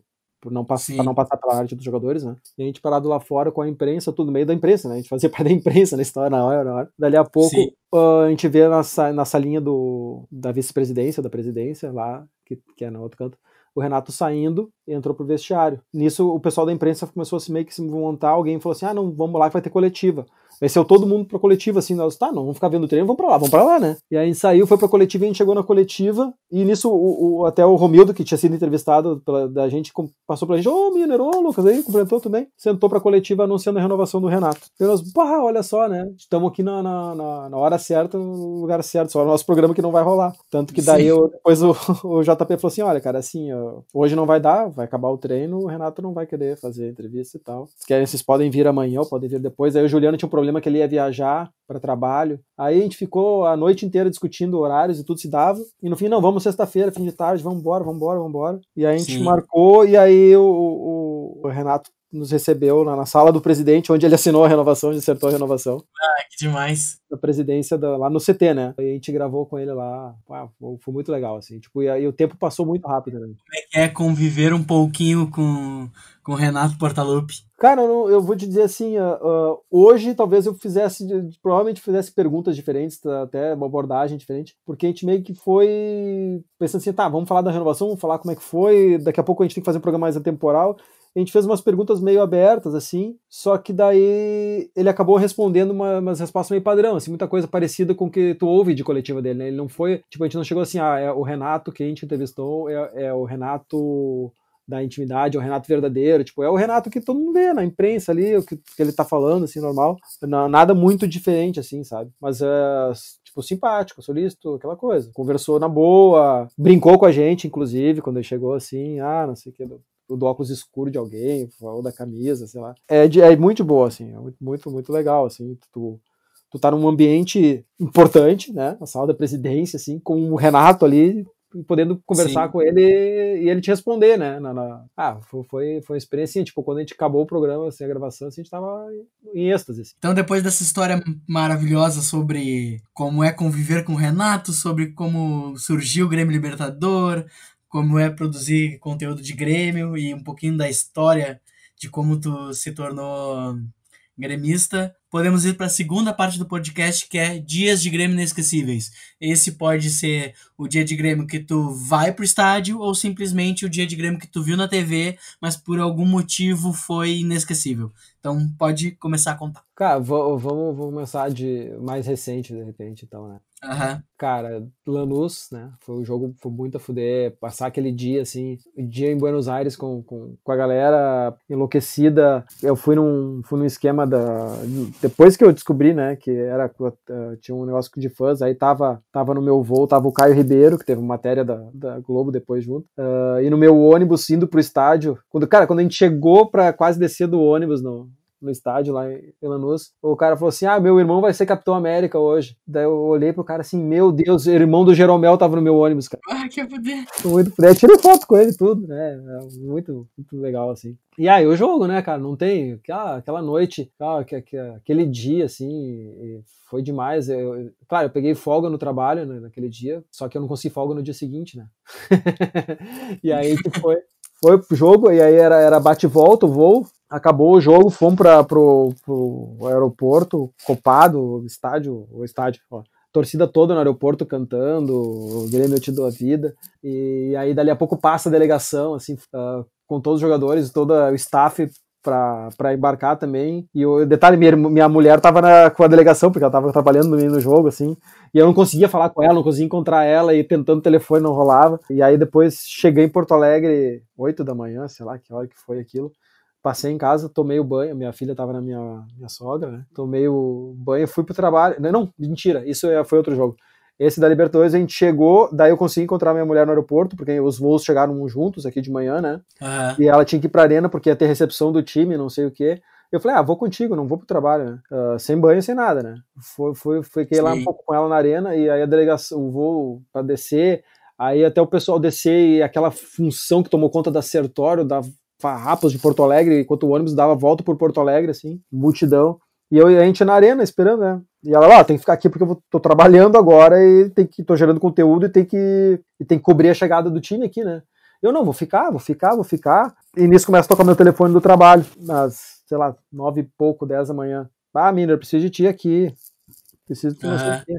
não, pass pra não passar pela arte dos jogadores, né? E a gente parado lá fora com a imprensa, tudo no meio da imprensa, né? A gente fazia parte da imprensa na história, na hora, na hora. Dali a pouco, uh, a gente vê na, na salinha do, da vice-presidência, da presidência, lá, que, que é no outro canto, o Renato saindo entrou pro vestiário. Nisso, o pessoal da imprensa começou a se meio que se montar, alguém falou assim, ah, não, vamos lá que vai ter coletiva. Venceu todo mundo pra coletiva, assim, nós, tá, não, vamos ficar vendo o treino, vamos pra lá, vamos pra lá, né? E aí a gente saiu, foi pra coletiva e a gente chegou na coletiva, e nisso o, o até o Romildo, que tinha sido entrevistado pela, da gente, passou pra gente, ô, oh, Miner, ô, Lucas, aí, cumprimentou também, sentou pra coletiva anunciando a renovação do Renato. E nós, pá, olha só, né, estamos aqui na, na, na, na, hora certa, no lugar certo, só no nosso programa que não vai rolar. Tanto que daí eu, depois o, o JP falou assim, olha, cara, assim, ó, hoje não vai dar, vai acabar o treino, o Renato não vai querer fazer entrevista e tal. Se querem, vocês podem vir amanhã ou podem vir depois. Aí o Juliano tinha um problema que ele ia viajar para trabalho. Aí a gente ficou a noite inteira discutindo horários e tudo se dava. E no fim, não, vamos sexta-feira, fim de tarde, vamos embora, vamos embora, vamos embora. E aí a gente Sim. marcou, e aí o, o, o Renato nos recebeu na, na, sala do presidente, onde ele assinou a renovação, onde acertou a renovação. Ah, que demais. Da presidência da, lá no CT, né? E a gente gravou com ele lá. Uau, foi muito legal, assim. Tipo, e, e o tempo passou muito rápido, né? Como é que é conviver um pouquinho com, com o Renato Portaluppi? Cara, eu, eu vou te dizer assim, uh, uh, hoje talvez eu fizesse, provavelmente fizesse perguntas diferentes, tá, até uma abordagem diferente, porque a gente meio que foi pensando assim, tá, vamos falar da renovação, vamos falar como é que foi, daqui a pouco a gente tem que fazer um programa mais atemporal, a gente fez umas perguntas meio abertas, assim, só que daí ele acabou respondendo uma, umas respostas meio padrão, assim, muita coisa parecida com o que tu ouve de coletiva dele, né? Ele não foi, tipo, a gente não chegou assim, ah, é o Renato que a gente entrevistou, é, é o Renato da intimidade, é o Renato verdadeiro, tipo, é o Renato que todo mundo vê na imprensa ali, o que, que ele tá falando, assim, normal, nada muito diferente, assim, sabe? Mas é, tipo, simpático, solícito, aquela coisa. Conversou na boa, brincou com a gente, inclusive, quando ele chegou assim, ah, não sei o que, do, do óculos escuro de alguém, ou da camisa, sei lá. É, de, é muito boa, assim, é muito, muito, muito legal, assim, tu, tu tá num ambiente importante, né, na sala da presidência, assim, com o Renato ali, podendo conversar Sim. com ele e ele te responder, né? Na, na... Ah, foi, foi, uma experiência, assim, tipo, quando a gente acabou o programa, assim, a gravação, assim, a gente tava em êxtase. Assim. Então, depois dessa história maravilhosa sobre como é conviver com o Renato, sobre como surgiu o Grêmio Libertador, como é produzir conteúdo de Grêmio e um pouquinho da história de como tu se tornou gremista, podemos ir para a segunda parte do podcast, que é Dias de Grêmio Inesquecíveis. Esse pode ser o dia de Grêmio que tu vai pro estádio ou simplesmente o dia de Grêmio que tu viu na TV, mas por algum motivo foi inesquecível. Então pode começar a contar. Cara, vamos, vamos começar de mais recente, de repente, então, né? Uhum. Cara, Lanús, né? Foi um jogo foi muito a fuder. Passar aquele dia, assim, dia em Buenos Aires com, com, com a galera enlouquecida. Eu fui num, fui num esquema da. Depois que eu descobri, né, que era uh, tinha um negócio de fãs, aí tava, tava no meu voo, tava o Caio Ribeiro, que teve uma matéria da, da Globo depois junto. Uh, e no meu ônibus indo pro estádio. Quando, cara, quando a gente chegou pra quase descer do ônibus no, no estádio lá em Lanús, o cara falou assim: Ah, meu irmão vai ser Capitão América hoje. Daí eu olhei pro cara assim: Meu Deus, o irmão do Jeromel tava no meu ônibus, cara. Ah, que poder. Muito poder. Tirei foto com ele tudo, né? É muito, muito legal, assim. E aí, o jogo, né, cara? Não tem. Aquela, aquela noite, aquele dia, assim, foi demais. Eu, claro, eu peguei folga no trabalho né, naquele dia, só que eu não consegui folga no dia seguinte, né? e aí foi, foi pro jogo, e aí era, era bate-volta o voo, acabou o jogo, fomos para pro, pro aeroporto, copado, estádio, o estádio, ó, torcida toda no aeroporto cantando, o Grêmio te dou a vida, e aí dali a pouco passa a delegação, assim, uh, com todos os jogadores, todo o staff para embarcar também. E o detalhe, minha, minha mulher tava na, com a delegação, porque ela tava trabalhando no, jogo, assim, e eu não conseguia falar com ela, não conseguia encontrar ela, e tentando o telefone não rolava. E aí depois cheguei em Porto Alegre, 8 da manhã, sei lá que hora que foi aquilo. Passei em casa, tomei o banho, minha filha estava na minha, minha sogra, né? Tomei o banho, fui pro trabalho. Não, não mentira, isso é, foi outro jogo. Esse da Libertadores a gente chegou, daí eu consegui encontrar minha mulher no aeroporto, porque os voos chegaram juntos aqui de manhã, né? Uhum. E ela tinha que ir pra arena porque ia ter recepção do time, não sei o quê. Eu falei, ah, vou contigo, não vou pro trabalho, né? Uh, sem banho, sem nada, né? Fui, fui, fiquei Sim. lá um pouco com ela na arena e aí a delegação, o voo para descer, aí até o pessoal descer e aquela função que tomou conta da Sertório, da farrapas de Porto Alegre, enquanto o ônibus dava volta por Porto Alegre, assim, multidão. E eu, a gente na arena esperando, né? E ela, ó, oh, tem que ficar aqui porque eu tô trabalhando agora e tem que, tô gerando conteúdo e tem que, e tem que cobrir a chegada do time aqui, né? Eu não, vou ficar, vou ficar, vou ficar. E nisso começa a tocar meu telefone do trabalho, às, sei lá, nove e pouco, dez da manhã. Ah, Miner, preciso de ti aqui. Preciso de aqui.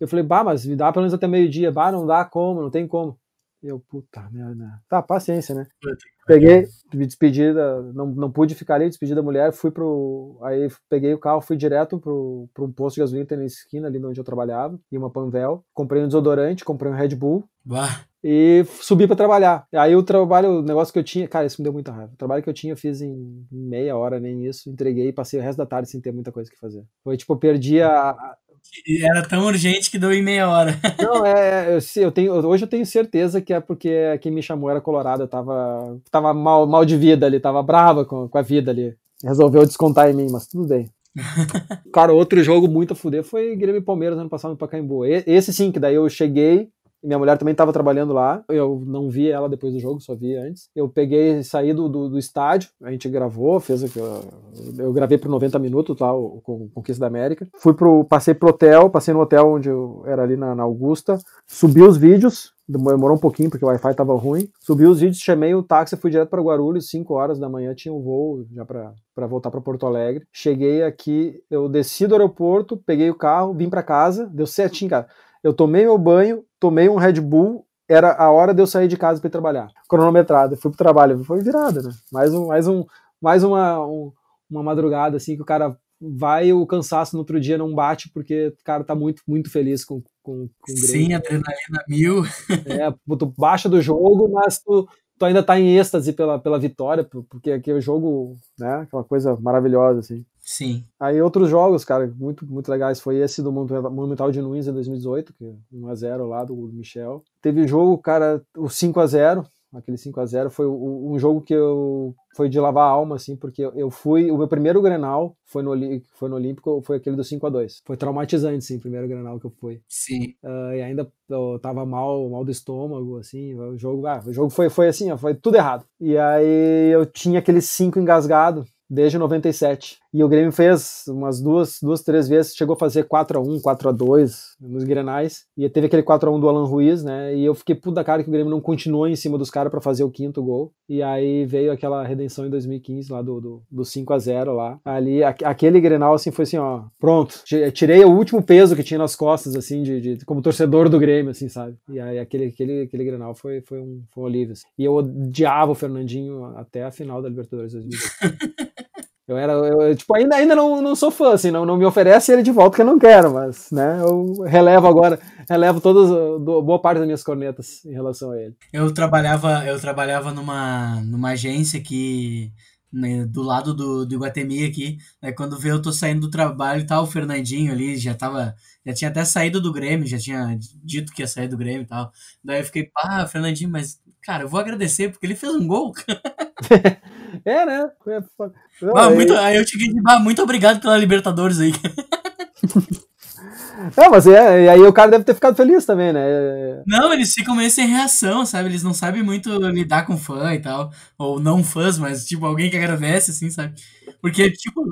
Eu falei, bah, mas me dá pelo menos até meio-dia. Bah, não dá como, não tem como. Eu, puta merda. Tá, paciência, né? Peguei, me despedi, da, não, não pude ficar ali, despedi da mulher, fui pro. Aí peguei o carro, fui direto pro, pro um posto de gasolina que tem na esquina ali onde eu trabalhava, em uma Panvel. Comprei um desodorante, comprei um Red Bull Bah, e subi pra trabalhar. Aí o trabalho, o negócio que eu tinha, cara, isso me deu muita raiva. O trabalho que eu tinha eu fiz em meia hora, nem isso, entreguei e passei o resto da tarde sem ter muita coisa que fazer. Foi tipo, eu perdi a. era tão urgente que deu em meia hora. Não, é, é, eu, eu tenho, hoje eu tenho certeza que é porque quem me chamou era colorado, eu tava, tava mal, mal de vida ali, tava brava com, com a vida ali. Resolveu descontar em mim, mas tudo bem. Cara, outro jogo muito a fuder foi Grêmio e Palmeiras ano passado no Pacaembu. Esse sim, que daí eu cheguei, e minha mulher também estava trabalhando lá. Eu não vi ela depois do jogo, só vi antes. Eu peguei, saí do, do, do estádio, a gente gravou, fez o que eu, gravei por 90 minutos, tá, o, o Conquista da América. Fui pro, passei pro hotel, passei no hotel onde eu era ali na, na Augusta, subi os vídeos, demorou um pouquinho porque o Wi-Fi tava ruim. Subi os vídeos, chamei o táxi, fui direto para Guarulhos, 5 horas da manhã tinha um voo já para voltar para Porto Alegre. Cheguei aqui, eu desci do aeroporto, peguei o carro, vim para casa, deu certinho, cara. Eu tomei meu banho, tomei um Red Bull, era a hora de eu sair de casa para ir trabalhar. Cronometrado, fui pro trabalho, foi virada, né? Mais um, mais um, mais uma, um, uma madrugada assim que o cara vai o cansaço no outro dia não bate porque o cara tá muito muito feliz com com, com. Sim, adrenalina mil. É, tu baixa do jogo, mas tu ainda tá em êxtase pela, pela vitória, porque aquele jogo, né, aquela coisa maravilhosa, assim. Sim. Aí outros jogos, cara, muito, muito legais, foi esse do Monumental de Nunes em 2018, que 1x0 lá do Michel. Teve jogo, cara, o 5x0, aquele 5 a 0 foi um jogo que eu foi de lavar a alma assim, porque eu fui, o meu primeiro Grenal foi no foi no Olímpico, foi aquele do 5 a 2. Foi traumatizante sim, o primeiro Grenal que eu fui. Sim. Uh, e ainda eu tava mal, mal do estômago assim, o jogo, ah, o jogo foi foi assim, ó, foi tudo errado. E aí eu tinha aquele 5 engasgado desde 97. E o Grêmio fez umas duas, duas três vezes, chegou a fazer 4 a 1 4 a 2 nos Grenais. E teve aquele 4 a 1 do Alan Ruiz, né? E eu fiquei puta da cara que o Grêmio não continuou em cima dos caras para fazer o quinto gol. E aí veio aquela redenção em 2015 lá do, do, do 5 a 0 lá. Ali, aquele Grenal, assim, foi assim, ó, pronto. Tirei o último peso que tinha nas costas, assim, de, de como torcedor do Grêmio, assim, sabe? E aí aquele, aquele, aquele Grenal foi, foi, um, foi um alívio. Assim. E eu odiava o Fernandinho até a final da Libertadores 2018. Eu era, eu, tipo, ainda, ainda não, não sou fã, assim, não, não me oferece ele de volta que eu não quero, mas, né, eu relevo agora, relevo todas, boa parte das minhas cornetas em relação a ele. Eu trabalhava, eu trabalhava numa, numa agência que, né, do lado do, do Iguatemi aqui, né, quando veio eu tô saindo do trabalho e tal, o Fernandinho ali já tava, já tinha até saído do Grêmio, já tinha dito que ia sair do Grêmio e tal, daí eu fiquei, pá, Fernandinho, mas, cara, eu vou agradecer, porque ele fez um gol, É, né? Não, ah, muito, aí eu te digo, ah, muito obrigado pela Libertadores aí. É, mas é, e aí o cara deve ter ficado feliz também, né? Não, eles ficam meio sem reação, sabe? Eles não sabem muito lidar com fã e tal. Ou não fãs, mas tipo, alguém que agradece, assim, sabe? Porque, tipo,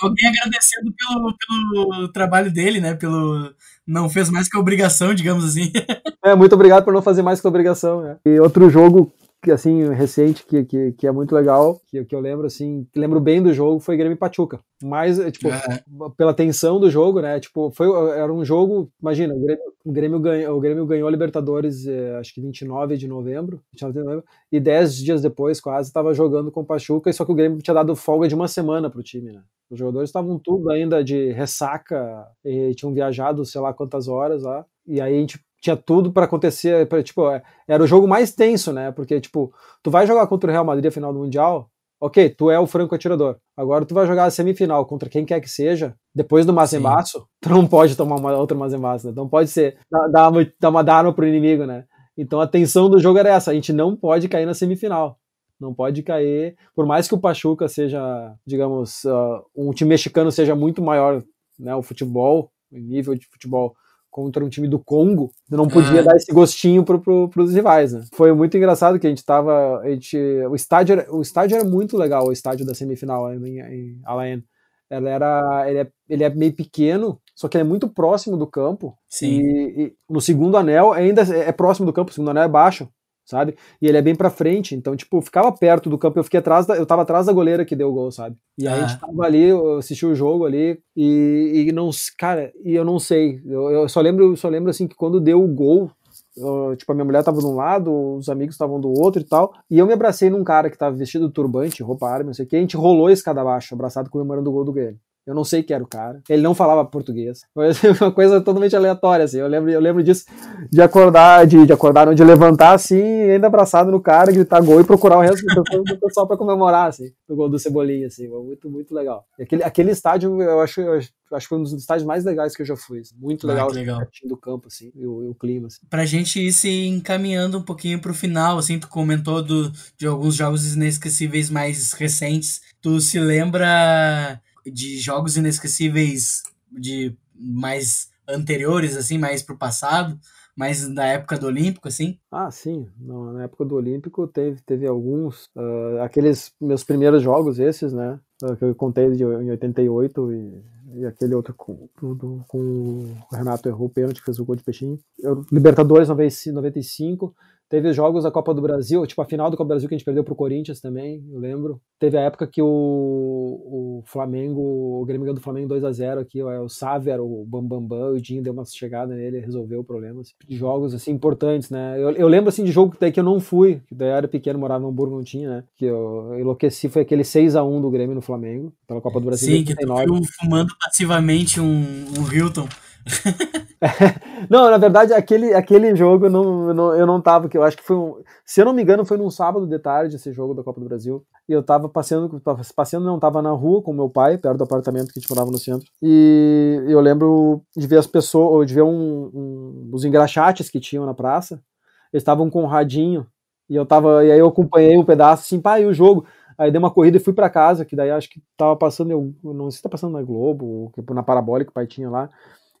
alguém agradecendo pelo, pelo trabalho dele, né? Pelo. Não fez mais que a obrigação, digamos assim. É, muito obrigado por não fazer mais que a obrigação, né? E outro jogo assim, recente, que, que, que é muito legal, que, que eu lembro, assim, que lembro bem do jogo, foi Grêmio Pachuca. Mas, tipo, uhum. pela tensão do jogo, né, tipo, foi, era um jogo, imagina, o Grêmio, o Grêmio, ganhou, o Grêmio ganhou a Libertadores, eh, acho que 29 de novembro, 29 de novembro, e 10 dias depois, quase, estava jogando com o Pachuca, só que o Grêmio tinha dado folga de uma semana pro time, né. Os jogadores estavam tudo ainda de ressaca, e tinham viajado sei lá quantas horas lá, e aí a gente tinha tudo para acontecer, pra, tipo, era o jogo mais tenso, né? Porque, tipo, tu vai jogar contra o Real Madrid a final do Mundial, ok, tu é o franco atirador. Agora tu vai jogar a semifinal contra quem quer que seja, depois do Mazembaço, tu não pode tomar uma outra Mazembaço, né? Não pode ser, dar uma, dar uma arma pro inimigo, né? Então a tensão do jogo era essa, a gente não pode cair na semifinal. Não pode cair, por mais que o Pachuca seja, digamos, uh, um time mexicano seja muito maior, né, o futebol, o nível de futebol contra um time do Congo, não podia dar esse gostinho pro, pro, pros rivais, né? Foi muito engraçado que a gente tava, a gente, o estádio, era, o estádio era muito legal, o estádio da semifinal em, em Alain. Ela era, ele é, ele é meio pequeno, só que ele é muito próximo do campo. Sim. E, e no segundo anel ainda é próximo do campo, o segundo anel é baixo. Sabe? E ele é bem pra frente, então, tipo, ficava perto do campo, eu fiquei atrás, da, eu tava atrás da goleira que deu o gol, sabe? E aí a gente tava ali, eu assisti o jogo ali, e, e não, cara, e eu não sei, eu, eu só lembro, só lembro assim que quando deu o gol, eu, tipo, a minha mulher tava de um lado, os amigos estavam do outro e tal, e eu me abracei num cara que tava vestido de turbante, roupa árabe, não sei o que, a gente rolou a escada abaixo, abraçado comemorando o gol do Grêmio. Eu não sei quem era o cara. Ele não falava português. Foi uma coisa totalmente aleatória, assim. Eu lembro, eu lembro disso, de acordar, de, de acordar, de levantar, assim, ainda abraçado no cara, gritar gol e procurar o resto do pessoal para comemorar, assim, o gol do Cebolinha, assim. Muito, muito legal. E aquele, aquele estádio, eu acho, eu acho que foi um dos estádios mais legais que eu já fui. Assim. Muito legal, ah, legal. do campo, assim, e o, o, clima. Assim. Pra gente ir se encaminhando um pouquinho pro final, assim, tu comentou do, de alguns jogos inesquecíveis mais recentes. Tu se lembra de jogos inesquecíveis de mais anteriores, assim, mais pro passado, mais da época do Olímpico, assim? Ah, sim. Na época do Olímpico teve, teve alguns. Uh, aqueles meus primeiros jogos, esses, né? Uh, que eu contei de, em 88 e, e aquele outro com, do, com o Renato errou o pênalti, fez o gol de peixinho. Eu, Libertadores 95. Teve os jogos da Copa do Brasil, tipo a final da Copa do Brasil que a gente perdeu pro Corinthians também, eu lembro. Teve a época que o, o Flamengo, o Grêmio ganhou do Flamengo 2 a 0 aqui, o Saver, o Bambambam, Bam, Bam, o Dinho deu uma chegada nele, resolveu o problema. Assim, jogos assim importantes, né? Eu, eu lembro assim de jogo que daí que eu não fui, que daí eu era pequeno, morava no Hamburgo, não tinha, né? Que eu enlouqueci, foi aquele 6 a 1 do Grêmio no Flamengo, pela Copa do Brasil. Sim, que tu fumando passivamente um, um Hilton. não, na verdade, aquele, aquele jogo não, não, eu não tava, que eu acho que foi um, se eu não me engano, foi num sábado de tarde esse jogo da Copa do Brasil. E eu tava passeando, passeando não, tava na rua com meu pai, perto do apartamento que a gente morava no centro. E eu lembro de ver as pessoas, de ver um, um, os engraxates que tinham na praça. Eles estavam com um radinho. E eu tava, e aí eu acompanhei um pedaço assim, pá, e o jogo. Aí dei uma corrida e fui para casa, que daí acho que tava passando, eu não sei se tá passando na Globo, ou na Parabólica, o pai tinha lá.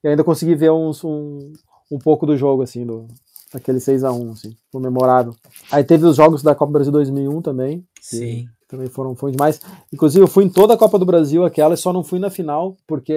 E ainda consegui ver uns, um, um pouco do jogo, assim, do, aquele 6 a 1 assim, memorável. Aí teve os jogos da Copa do Brasil 2001 também. Sim. Também foram, foram demais. Inclusive, eu fui em toda a Copa do Brasil, aquela, só não fui na final, porque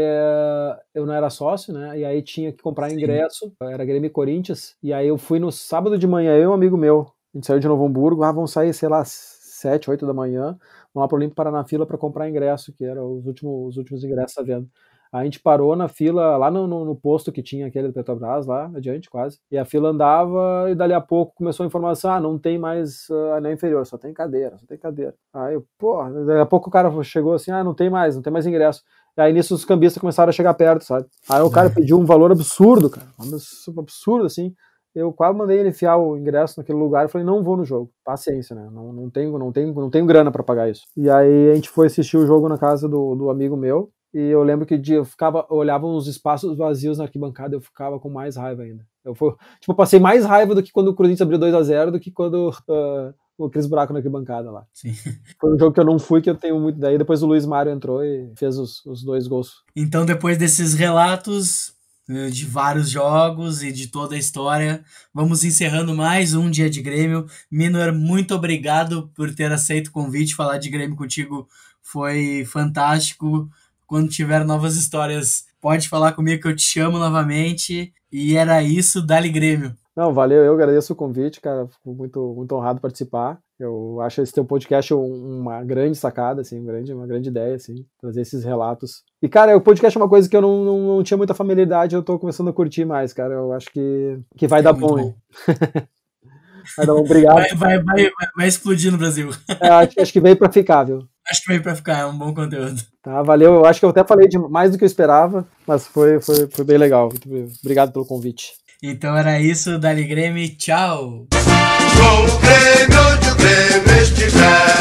eu não era sócio, né? E aí tinha que comprar ingresso, Sim. era Grêmio e Corinthians. E aí eu fui no sábado de manhã, eu e um amigo meu. A gente saiu de Novo Hamburgo, ah, vamos sair, sei lá, 7, 8 da manhã, vamos lá pro Olímpico Paraná fila para comprar ingresso, que eram os últimos, os últimos ingressos à venda. A gente parou na fila, lá no, no, no, posto que tinha aquele do Petrobras, lá adiante quase. E a fila andava e dali a pouco começou a informação: ah, não tem mais uh, anel inferior, só tem cadeira, só tem cadeira. Aí, eu, pô, dali a pouco o cara chegou assim: ah, não tem mais, não tem mais ingresso. E aí nisso os cambistas começaram a chegar perto, sabe? Aí o cara pediu um valor absurdo, cara, um absurdo assim. Eu quase mandei ele enfiar o ingresso naquele lugar e falei, não vou no jogo. Paciência, né? Não, não tenho, não tenho, não tenho grana para pagar isso. E aí a gente foi assistir o jogo na casa do, do amigo meu. E eu lembro que eu ficava, eu olhava uns espaços vazios na arquibancada, eu ficava com mais raiva ainda. Eu foi, tipo, passei mais raiva do que quando o Corinthians abriu 2 a 0 do que quando uh, aqueles buracos na arquibancada lá. Sim. Foi um jogo que eu não fui, que eu tenho muito daí. Depois o Luiz Mário entrou e fez os, os dois gols. Então, depois desses relatos eh, de vários jogos e de toda a história, vamos encerrando mais um dia de Grêmio. Minor, muito obrigado por ter aceito o convite. Falar de Grêmio contigo foi fantástico. Quando tiver novas histórias, pode falar comigo que eu te chamo novamente. E era isso, Dali Grêmio. Não, valeu, eu agradeço o convite, cara. Fico muito, muito honrado participar. Eu acho esse teu podcast uma grande sacada, assim, uma grande, uma grande ideia, assim, trazer esses relatos. E, cara, o podcast é uma coisa que eu não, não, não tinha muita familiaridade, eu tô começando a curtir mais, cara. Eu acho que, que vai é dar bom. bom. vai dar bom, obrigado. Vai, vai, vai, vai, explodir no Brasil. É, acho, acho que veio pra ficar, viu? Acho que veio pra ficar, é um bom conteúdo. Tá, valeu. Eu acho que eu até falei de mais do que eu esperava, mas foi, foi, foi bem legal. Obrigado pelo convite. Então era isso, Dali Grêmio, tchau! Com o Grêmio onde o Grêmio estiver